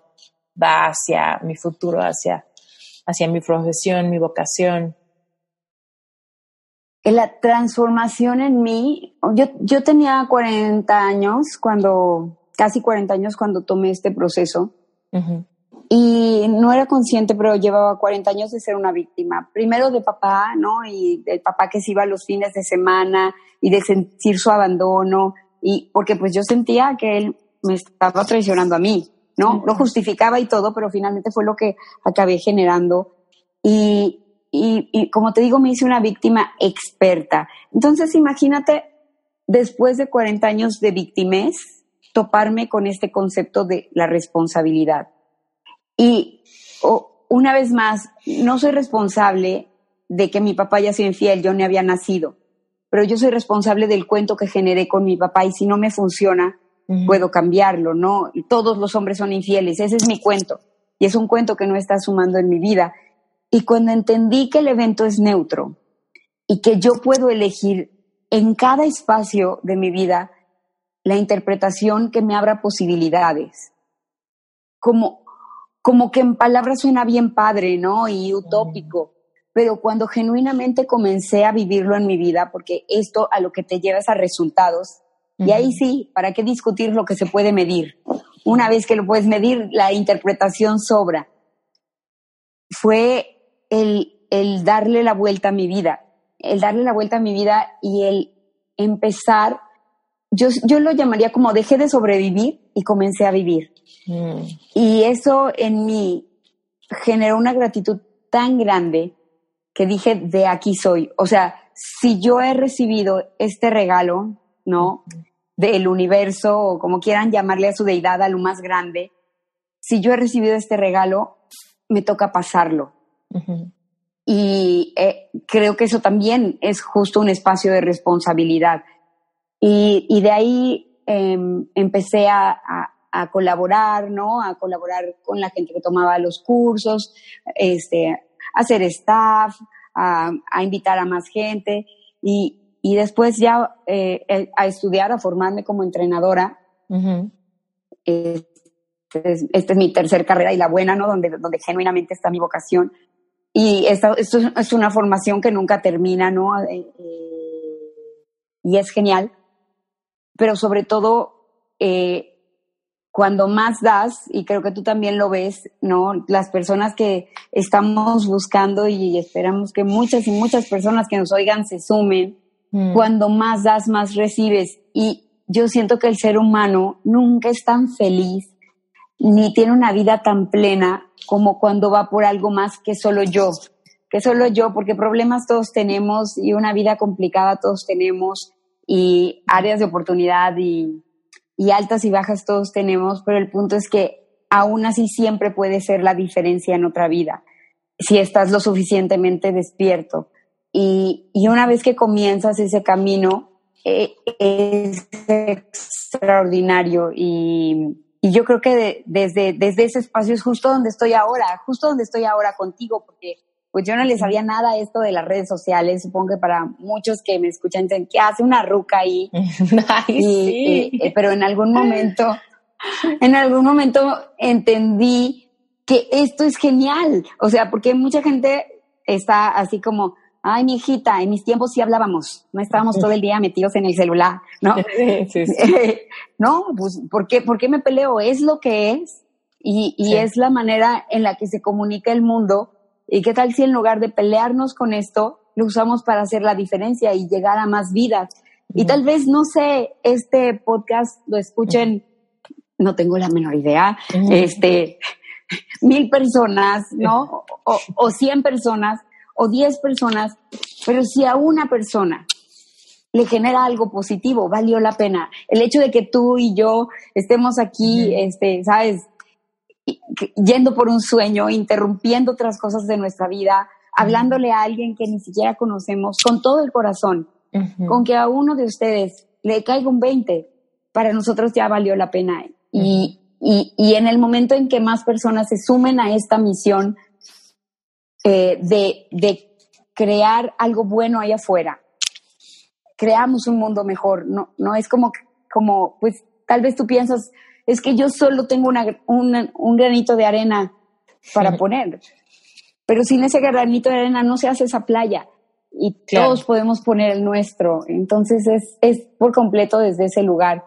va hacia mi futuro, hacia, hacia mi profesión, mi vocación. La transformación en mí, yo, yo tenía 40 años cuando, casi 40 años cuando tomé este proceso. Y no era consciente, pero llevaba 40 años de ser una víctima. Primero de papá, ¿no? Y del papá que se iba los fines de semana y de sentir su abandono. Y porque pues yo sentía que él me estaba traicionando a mí, ¿no? Lo justificaba y todo, pero finalmente fue lo que acabé generando. Y, y, y como te digo, me hice una víctima experta. Entonces, imagínate, después de 40 años de víctimas, toparme con este concepto de la responsabilidad y una vez más, no soy responsable de que mi papá haya sido infiel, yo no había nacido, pero yo soy responsable del cuento que generé con mi papá y si no me funciona, puedo cambiarlo, ¿no? Todos los hombres son infieles, ese es mi cuento y es un cuento que no está sumando en mi vida. Y cuando entendí que el evento es neutro y que yo puedo elegir en cada espacio de mi vida la interpretación que me abra posibilidades, como como que en palabras suena bien padre, ¿no? Y utópico. Pero cuando genuinamente comencé a vivirlo en mi vida, porque esto a lo que te llevas a resultados, y ahí sí, ¿para qué discutir lo que se puede medir? Una vez que lo puedes medir, la interpretación sobra. Fue el, el darle la vuelta a mi vida, el darle la vuelta a mi vida y el empezar, yo, yo lo llamaría como dejé de sobrevivir y comencé a vivir. Mm. Y eso en mí generó una gratitud tan grande que dije, de aquí soy. O sea, si yo he recibido este regalo, ¿no? Del universo, o como quieran llamarle a su deidad, a lo más grande, si yo he recibido este regalo, me toca pasarlo. Y eh, creo que eso también es justo un espacio de responsabilidad. Y, y de ahí em, empecé a, a colaborar, ¿no? A colaborar con la gente que tomaba los cursos, este, a hacer staff, a, invitar a más gente y, después ya eh, a estudiar, a formarme como entrenadora. esta es, mi tercer carrera y la buena, ¿no? Donde, donde genuinamente está mi vocación. Y esto, es una formación que nunca termina, ¿no? Eh, eh, y es genial. Pero sobre todo, eh, cuando más das, y creo que tú también lo ves, ¿no? Las personas que estamos buscando y esperamos que muchas y muchas personas que nos oigan se sumen, mm. cuando más das, más recibes. Y yo siento que el ser humano nunca es tan feliz ni tiene una vida tan plena como cuando va por algo más que solo yo, que solo yo, porque problemas todos tenemos y una vida complicada todos tenemos y áreas de oportunidad y y altas y bajas todos tenemos, pero el punto es que aún así siempre puede ser la diferencia en otra vida, si estás lo suficientemente despierto. Y, y una vez que comienzas ese camino, eh, es extraordinario y, y yo creo que desde, desde ese espacio es justo donde estoy ahora, justo donde estoy ahora contigo, porque pues yo no les sabía nada esto de las redes sociales. Supongo que para muchos que me escuchan dicen, ¿qué hace una ruca ahí? sí. Eh, pero en algún momento, en algún momento entendí que esto es genial. O sea, porque mucha gente está así como, ay, mi hijita, en mis tiempos sí hablábamos, no estábamos todo el día metidos en el celular, ¿no? Sí, sí. no, pues, ¿por qué, ¿por qué me peleo? Es lo que es y, y es la manera en la que se comunica el mundo ¿Y qué tal si en lugar de pelearnos con esto, lo usamos para hacer la diferencia y llegar a más vidas? Y tal vez, no sé, este podcast lo escuchen, no tengo la menor idea, este, mil personas, ¿no? O, cien personas, o diez personas, pero si a una persona le genera algo positivo, valió la pena. El hecho de que tú y yo estemos aquí, este, sabes, yendo por un sueño, interrumpiendo otras cosas de nuestra vida, hablándole a alguien que ni siquiera conocemos con todo el corazón, con que a uno de ustedes le caiga un 20, para nosotros ya valió la pena. y, y, en el momento en que más personas se sumen a esta misión eh, de, de crear algo bueno ahí afuera, creamos un mundo mejor, no, no es como, como, pues tal vez tú piensas, es que yo solo tengo un granito de arena para poner, pero sin ese granito de arena no se hace esa playa y todos podemos poner el nuestro. Entonces es, es por completo desde ese lugar.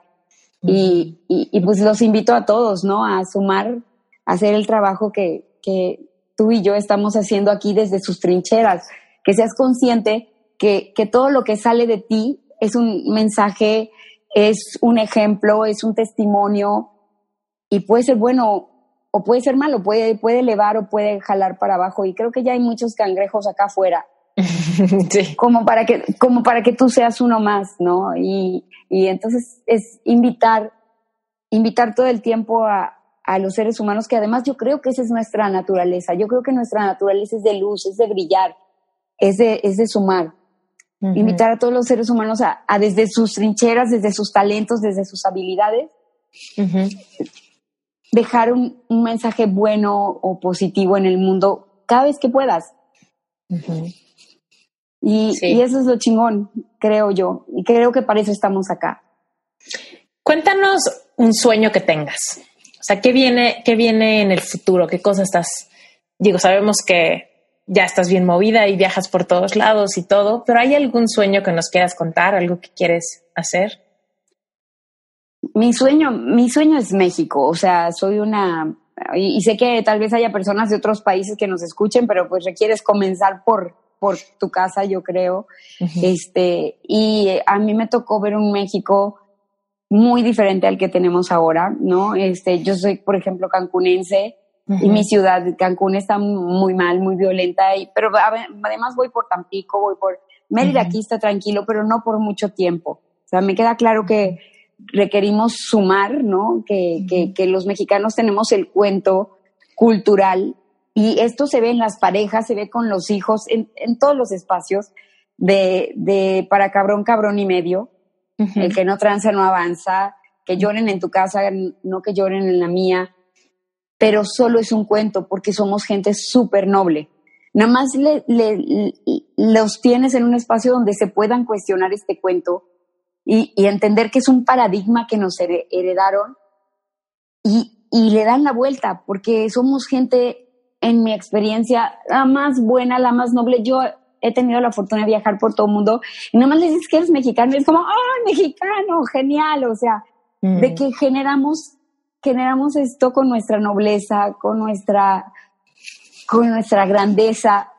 y, y, pues los invito a todos, ¿no? A sumar, a hacer el trabajo que, que tú y yo estamos haciendo aquí desde sus trincheras. Que seas consciente que, que todo lo que sale de ti es un mensaje, es un ejemplo, es un testimonio y puede ser bueno o puede ser malo, puede, puede elevar o puede jalar para abajo. Y creo que ya hay muchos cangrejos acá afuera como para que, como para que tú seas uno más, ¿no? Y, y entonces es invitar, invitar todo el tiempo a, a los seres humanos, que además yo creo que esa es nuestra naturaleza. Yo creo que nuestra naturaleza es de luz, es de brillar, es de, es de sumar. Invitar a todos los seres humanos a, a, desde sus trincheras, desde sus talentos, desde sus habilidades, dejar un, un, mensaje bueno o positivo en el mundo cada vez que puedas. Y, eso es lo chingón, creo yo. Y creo que para eso estamos acá. Cuéntanos un sueño que tengas. O sea, ¿qué viene, qué viene en el futuro? ¿Qué cosas estás? Digo, sabemos que ya estás bien movida y viajas por todos lados y todo, pero ¿hay algún sueño que nos quieras contar? ¿Algo que quieres hacer? Mi sueño, mi sueño es México. O sea, soy una y, sé que tal vez haya personas de otros países que nos escuchen, pero pues requieres comenzar por por tu casa, yo creo. Este, y a mí me tocó ver un México muy diferente al que tenemos ahora, ¿no? Este, yo soy, por ejemplo, cancunense y mi ciudad, Cancún, está muy mal, muy violenta, y, pero además voy por Tampico, voy por Mérida, aquí está tranquilo, pero no por mucho tiempo. O sea, me queda claro que requerimos sumar, ¿no? Que, que, que los mexicanos tenemos el cuento cultural y esto se ve en las parejas, se ve con los hijos, en, en todos los espacios de, de, para cabrón, cabrón y medio. El que no tranza no avanza, que lloren en tu casa, no que lloren en la mía. Pero solo es un cuento porque somos gente súper noble. Nada más le, le, los tienes en un espacio donde se puedan cuestionar este cuento y, y entender que es un paradigma que nos heredaron y, y le dan la vuelta porque somos gente en mi experiencia, la más buena, la más noble. Yo he tenido la fortuna de viajar por todo el mundo y nada más le dices que eres mexicano y es como, ¡ay, mexicano! Genial. O sea, mm. de que generamos, generamos esto con nuestra nobleza, con nuestra, con nuestra grandeza,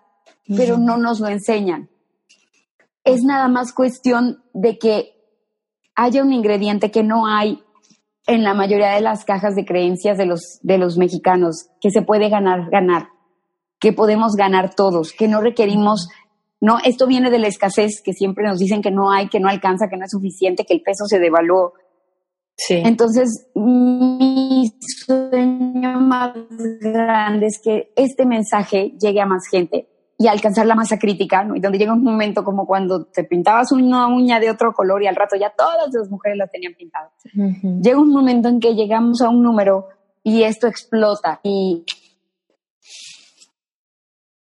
pero no nos lo enseñan. Es nada más cuestión de que haya un ingrediente que no hay en la mayoría de las cajas de creencias de los, de los mexicanos, que se puede ganar, ganar, que podemos ganar todos, que no requerimos, no, esto viene de la escasez, que siempre nos dicen que no hay, que no alcanza, que no es suficiente, que el peso se devaluó. Sí. Entonces, mi sueño más grande es que este mensaje llegue a más gente y alcanzar la masa crítica, ¿no? Y donde llega un momento como cuando te pintabas una uña de otro color y al rato ya todas las mujeres las tenían pintadas. Llega un momento en que llegamos a un número y esto explota y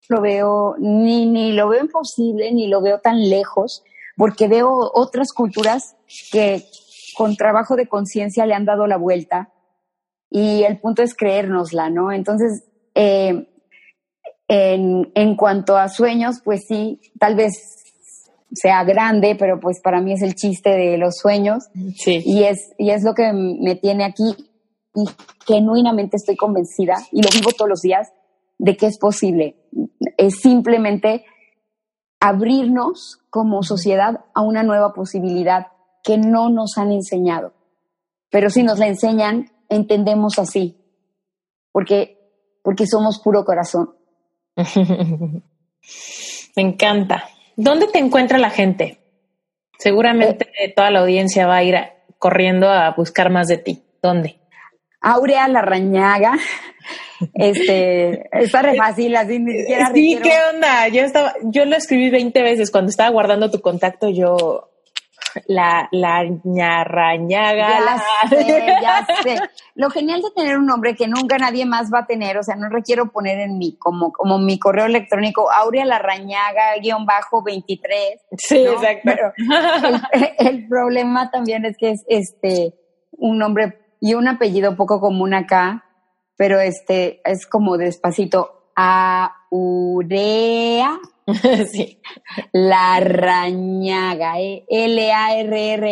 lo veo, ni, ni lo veo imposible, ni lo veo tan lejos, porque veo otras culturas que con trabajo de conciencia le han dado la vuelta y el punto es creérnosla, ¿no? Entonces, eh, en, en cuanto a sueños, pues sí, tal vez sea grande, pero pues para mí es el chiste de los sueños. Sí. Y es, y es lo que me tiene aquí y genuinamente estoy convencida, y lo vivo todos los días, de que es posible. Es simplemente abrirnos como sociedad a una nueva posibilidad que no nos han enseñado. Pero si nos la enseñan, entendemos así, porque, porque somos puro corazón. Me encanta. ¿Dónde te encuentra la gente? Seguramente eh. toda la audiencia va a ir corriendo a buscar más de ti. ¿Dónde? Aurea Larrañaga. Este, está re fácil, así ni siquiera. Sí, ¿qué onda? Yo estaba, yo lo escribí 20 veces cuando estaba guardando tu contacto. Yo la, la ñarrañaga. Ya sé, ya sé. Lo genial de tener un nombre que nunca nadie más va a tener, o sea, no requiero poner en mi, como, como mi correo electrónico, Aurea Larrañaga, guion bajo 23. Sí, exacto. Pero el, problema también es que es, este, un nombre y un apellido poco común acá, pero este es como despacito. Aurea sí. La Rañaga, eh, L-A-R-R-A-N-A-G-A.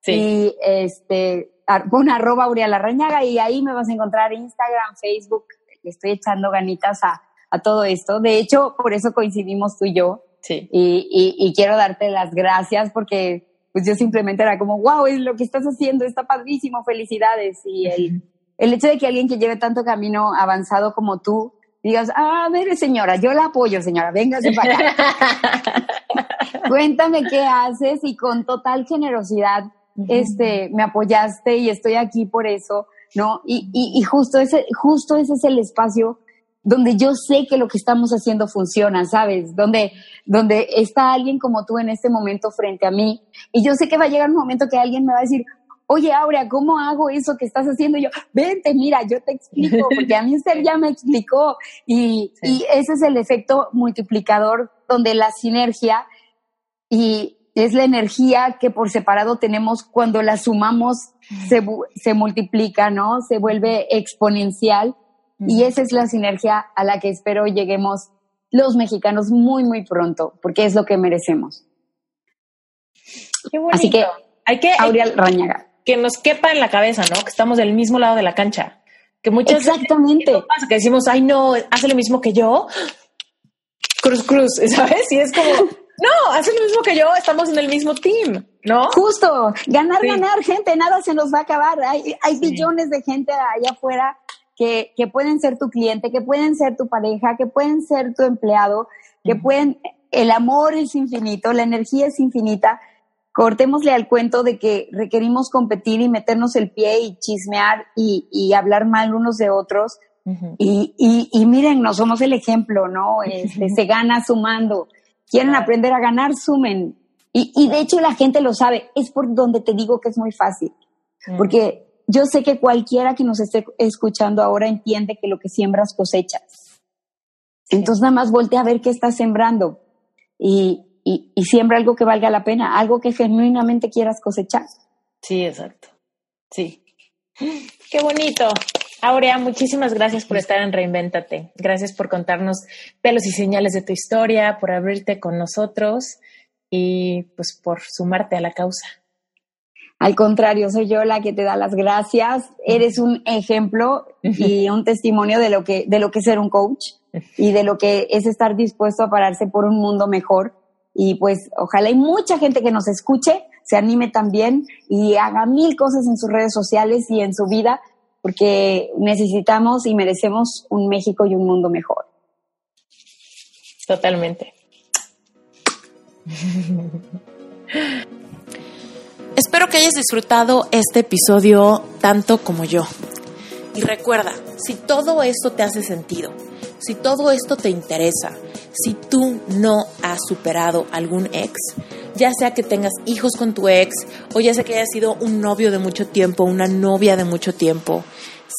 Sí. Y este, pon arroba Aurea La Rañaga y ahí me vas a encontrar Instagram, Facebook. Le estoy echando ganitas a, a todo esto. De hecho, por eso coincidimos tú y yo. Sí. Y, y, y quiero darte las gracias porque pues yo simplemente era como, wow, es lo que estás haciendo, está padrísimo, felicidades. Y el, el hecho de que alguien que lleve tanto camino avanzado como tú digas, ah, a ver, señora, yo la apoyo, señora, véngase para acá. Cuéntame qué haces y con total generosidad este, me apoyaste y estoy aquí por eso, ¿no? Y, y, y justo, ese, justo ese es el espacio donde yo sé que lo que estamos haciendo funciona, ¿sabes? Donde, donde está alguien como tú en este momento frente a mí y yo sé que va a llegar un momento que alguien me va a decir, oye, Aurea, ¿cómo hago eso que estás haciendo? Y yo, vente, mira, yo te explico, porque a mí usted ya me explicó. Y, sí. y ese es el efecto multiplicador donde la sinergia y es la energía que por separado tenemos cuando la sumamos se, se multiplica, ¿no? Se vuelve exponencial. Y esa es la sinergia a la que espero lleguemos los mexicanos muy, muy pronto, porque es lo que merecemos. Qué bonito. Así que, hay que, Auriel Rañaga que nos quepa en la cabeza, ¿no? Que estamos del mismo lado de la cancha. Que muchas Exactamente. veces pasa que decimos, ay, no, hace lo mismo que yo. Cruz, cruz, ¿sabes? Y es como, no, hace lo mismo que yo, estamos en el mismo team, ¿no? Justo, ganar, sí. ganar, gente, nada se nos va a acabar. Hay, hay billones de gente allá afuera que, que pueden ser tu cliente, que pueden ser tu pareja, que pueden ser tu empleado, que pueden, el amor es infinito, la energía es infinita cortémosle al cuento de que requerimos competir y meternos el pie y chismear y, y hablar mal unos de otros. Uh -huh. y, y, y, miren, no somos el ejemplo, ¿no? Este, se gana sumando. Quieren aprender a ganar, sumen. Y, y, de hecho la gente lo sabe. Es por donde te digo que es muy fácil. Uh -huh. Porque yo sé que cualquiera que nos esté escuchando ahora entiende que lo que siembras cosechas. Entonces nada más voltea a ver qué estás sembrando. Y, y, y, siembra algo que valga la pena, algo que genuinamente quieras cosechar. Sí, exacto. Sí. Qué bonito. Aurea, muchísimas gracias por estar en Reinvéntate. Gracias por contarnos pelos y señales de tu historia, por abrirte con nosotros y pues por sumarte a la causa. Al contrario, soy yo la que te da las gracias. Eres un ejemplo y un testimonio de lo que de lo que es ser un coach y de lo que es estar dispuesto a pararse por un mundo mejor y pues ojalá hay mucha gente que nos escuche, se anime también y haga mil cosas en sus redes sociales y en su vida, porque necesitamos y merecemos un México y un mundo mejor. Totalmente. Espero que hayas disfrutado este episodio tanto como yo. Y recuerda, si todo esto te hace sentido, si todo esto te interesa, si tú no has superado algún ex, ya sea que tengas hijos con tu ex o ya sea que hayas sido un novio de mucho tiempo, una novia de mucho tiempo,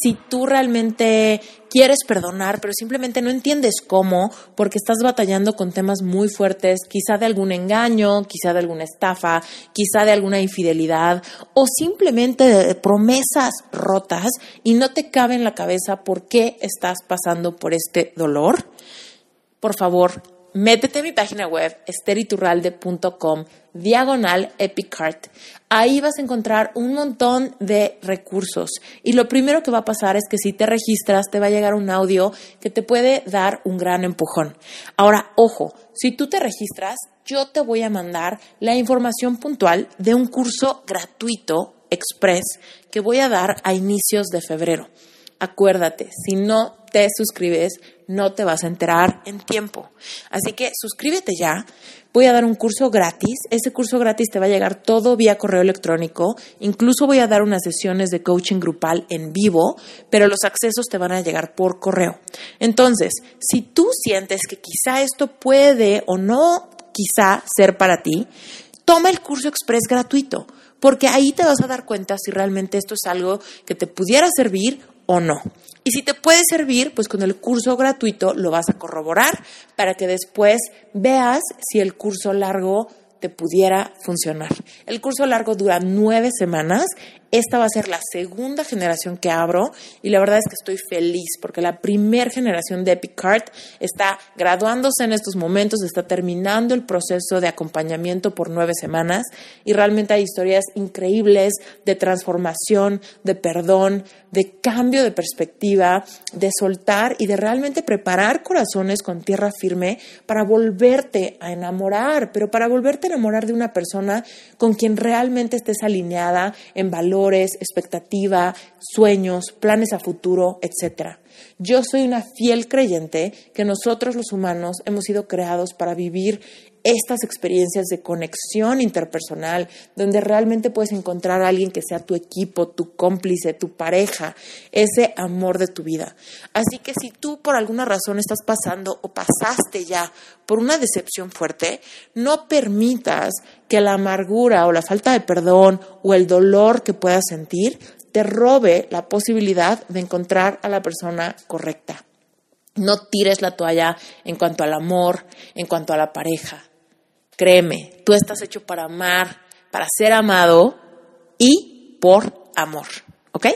si tú realmente quieres perdonar, pero simplemente no entiendes cómo, porque estás batallando con temas muy fuertes, quizá de algún engaño, quizá de alguna estafa, quizá de alguna infidelidad, o simplemente de promesas rotas y no te cabe en la cabeza por qué estás pasando por este dolor, por favor, métete a mi página web, esteriturralde.com, diagonal Epicart. Ahí vas a encontrar un montón de recursos. Y lo primero que va a pasar es que si te registras, te va a llegar un audio que te puede dar un gran empujón. Ahora, ojo, si tú te registras, yo te voy a mandar la información puntual de un curso gratuito, express, que voy a dar a inicios de febrero. Acuérdate, si no te suscribes, no te vas a enterar en tiempo. Así que suscríbete ya. Voy a dar un curso gratis. Ese curso gratis te va a llegar todo vía correo electrónico. Incluso voy a dar unas sesiones de coaching grupal en vivo, pero los accesos te van a llegar por correo. Entonces, si tú sientes que quizá esto puede o no quizá ser para ti, toma el curso express gratuito, porque ahí te vas a dar cuenta si realmente esto es algo que te pudiera servir o no. Y si te puede servir, pues con el curso gratuito lo vas a corroborar para que después veas si el curso largo te pudiera funcionar. El curso largo dura nueve semanas. Esta va a ser la segunda generación que abro y la verdad es que estoy feliz porque la primera generación de Epic Card está graduándose en estos momentos, está terminando el proceso de acompañamiento por nueve semanas y realmente hay historias increíbles de transformación, de perdón, de cambio de perspectiva, de soltar y de realmente preparar corazones con tierra firme para volverte a enamorar, pero para volverte a enamorar de una persona con quien realmente estés alineada en expectativa, sueños, planes a futuro, etc. Yo soy una fiel creyente que nosotros los humanos hemos sido creados para vivir estas experiencias de conexión interpersonal, donde realmente puedes encontrar a alguien que sea tu equipo, tu cómplice, tu pareja, ese amor de tu vida. Así que si tú por alguna razón estás pasando o pasaste ya por una decepción fuerte, no permitas que la amargura o la falta de perdón o el dolor que puedas sentir te robe la posibilidad de encontrar a la persona correcta. No tires la toalla en cuanto al amor, en cuanto a la pareja. Créeme, tú estás hecho para amar, para ser amado y por amor. ¿Ok?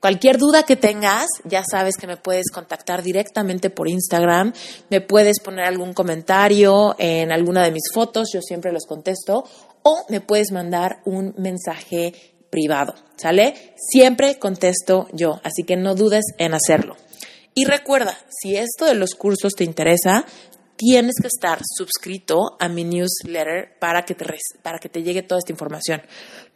Cualquier duda que tengas, ya sabes que me puedes contactar directamente por Instagram, me puedes poner algún comentario en alguna de mis fotos, yo siempre los contesto, o me puedes mandar un mensaje privado, ¿sale? Siempre contesto yo, así que no dudes en hacerlo. Y recuerda, si esto de los cursos te interesa, tienes que estar suscrito a mi newsletter para que te, para que te llegue toda esta información.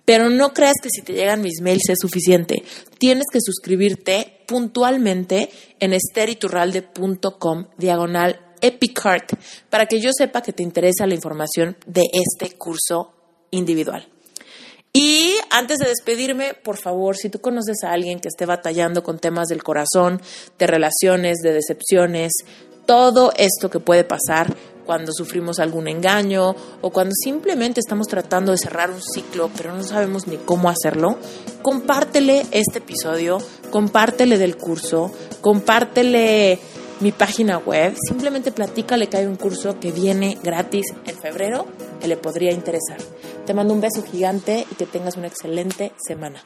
Pero no creas que si te llegan mis mails es suficiente. Tienes que suscribirte puntualmente en esteriturralde.com diagonal epicart para que yo sepa que te interesa la información de este curso individual. Y antes de despedirme, por favor, si tú conoces a alguien que esté batallando con temas del corazón, de relaciones, de decepciones, todo esto que puede pasar cuando sufrimos algún engaño o cuando simplemente estamos tratando de cerrar un ciclo pero no sabemos ni cómo hacerlo, compártele este episodio, compártele del curso, compártele mi página web, simplemente platícale que hay un curso que viene gratis en febrero que le podría interesar. Te mando un beso gigante y que tengas una excelente semana.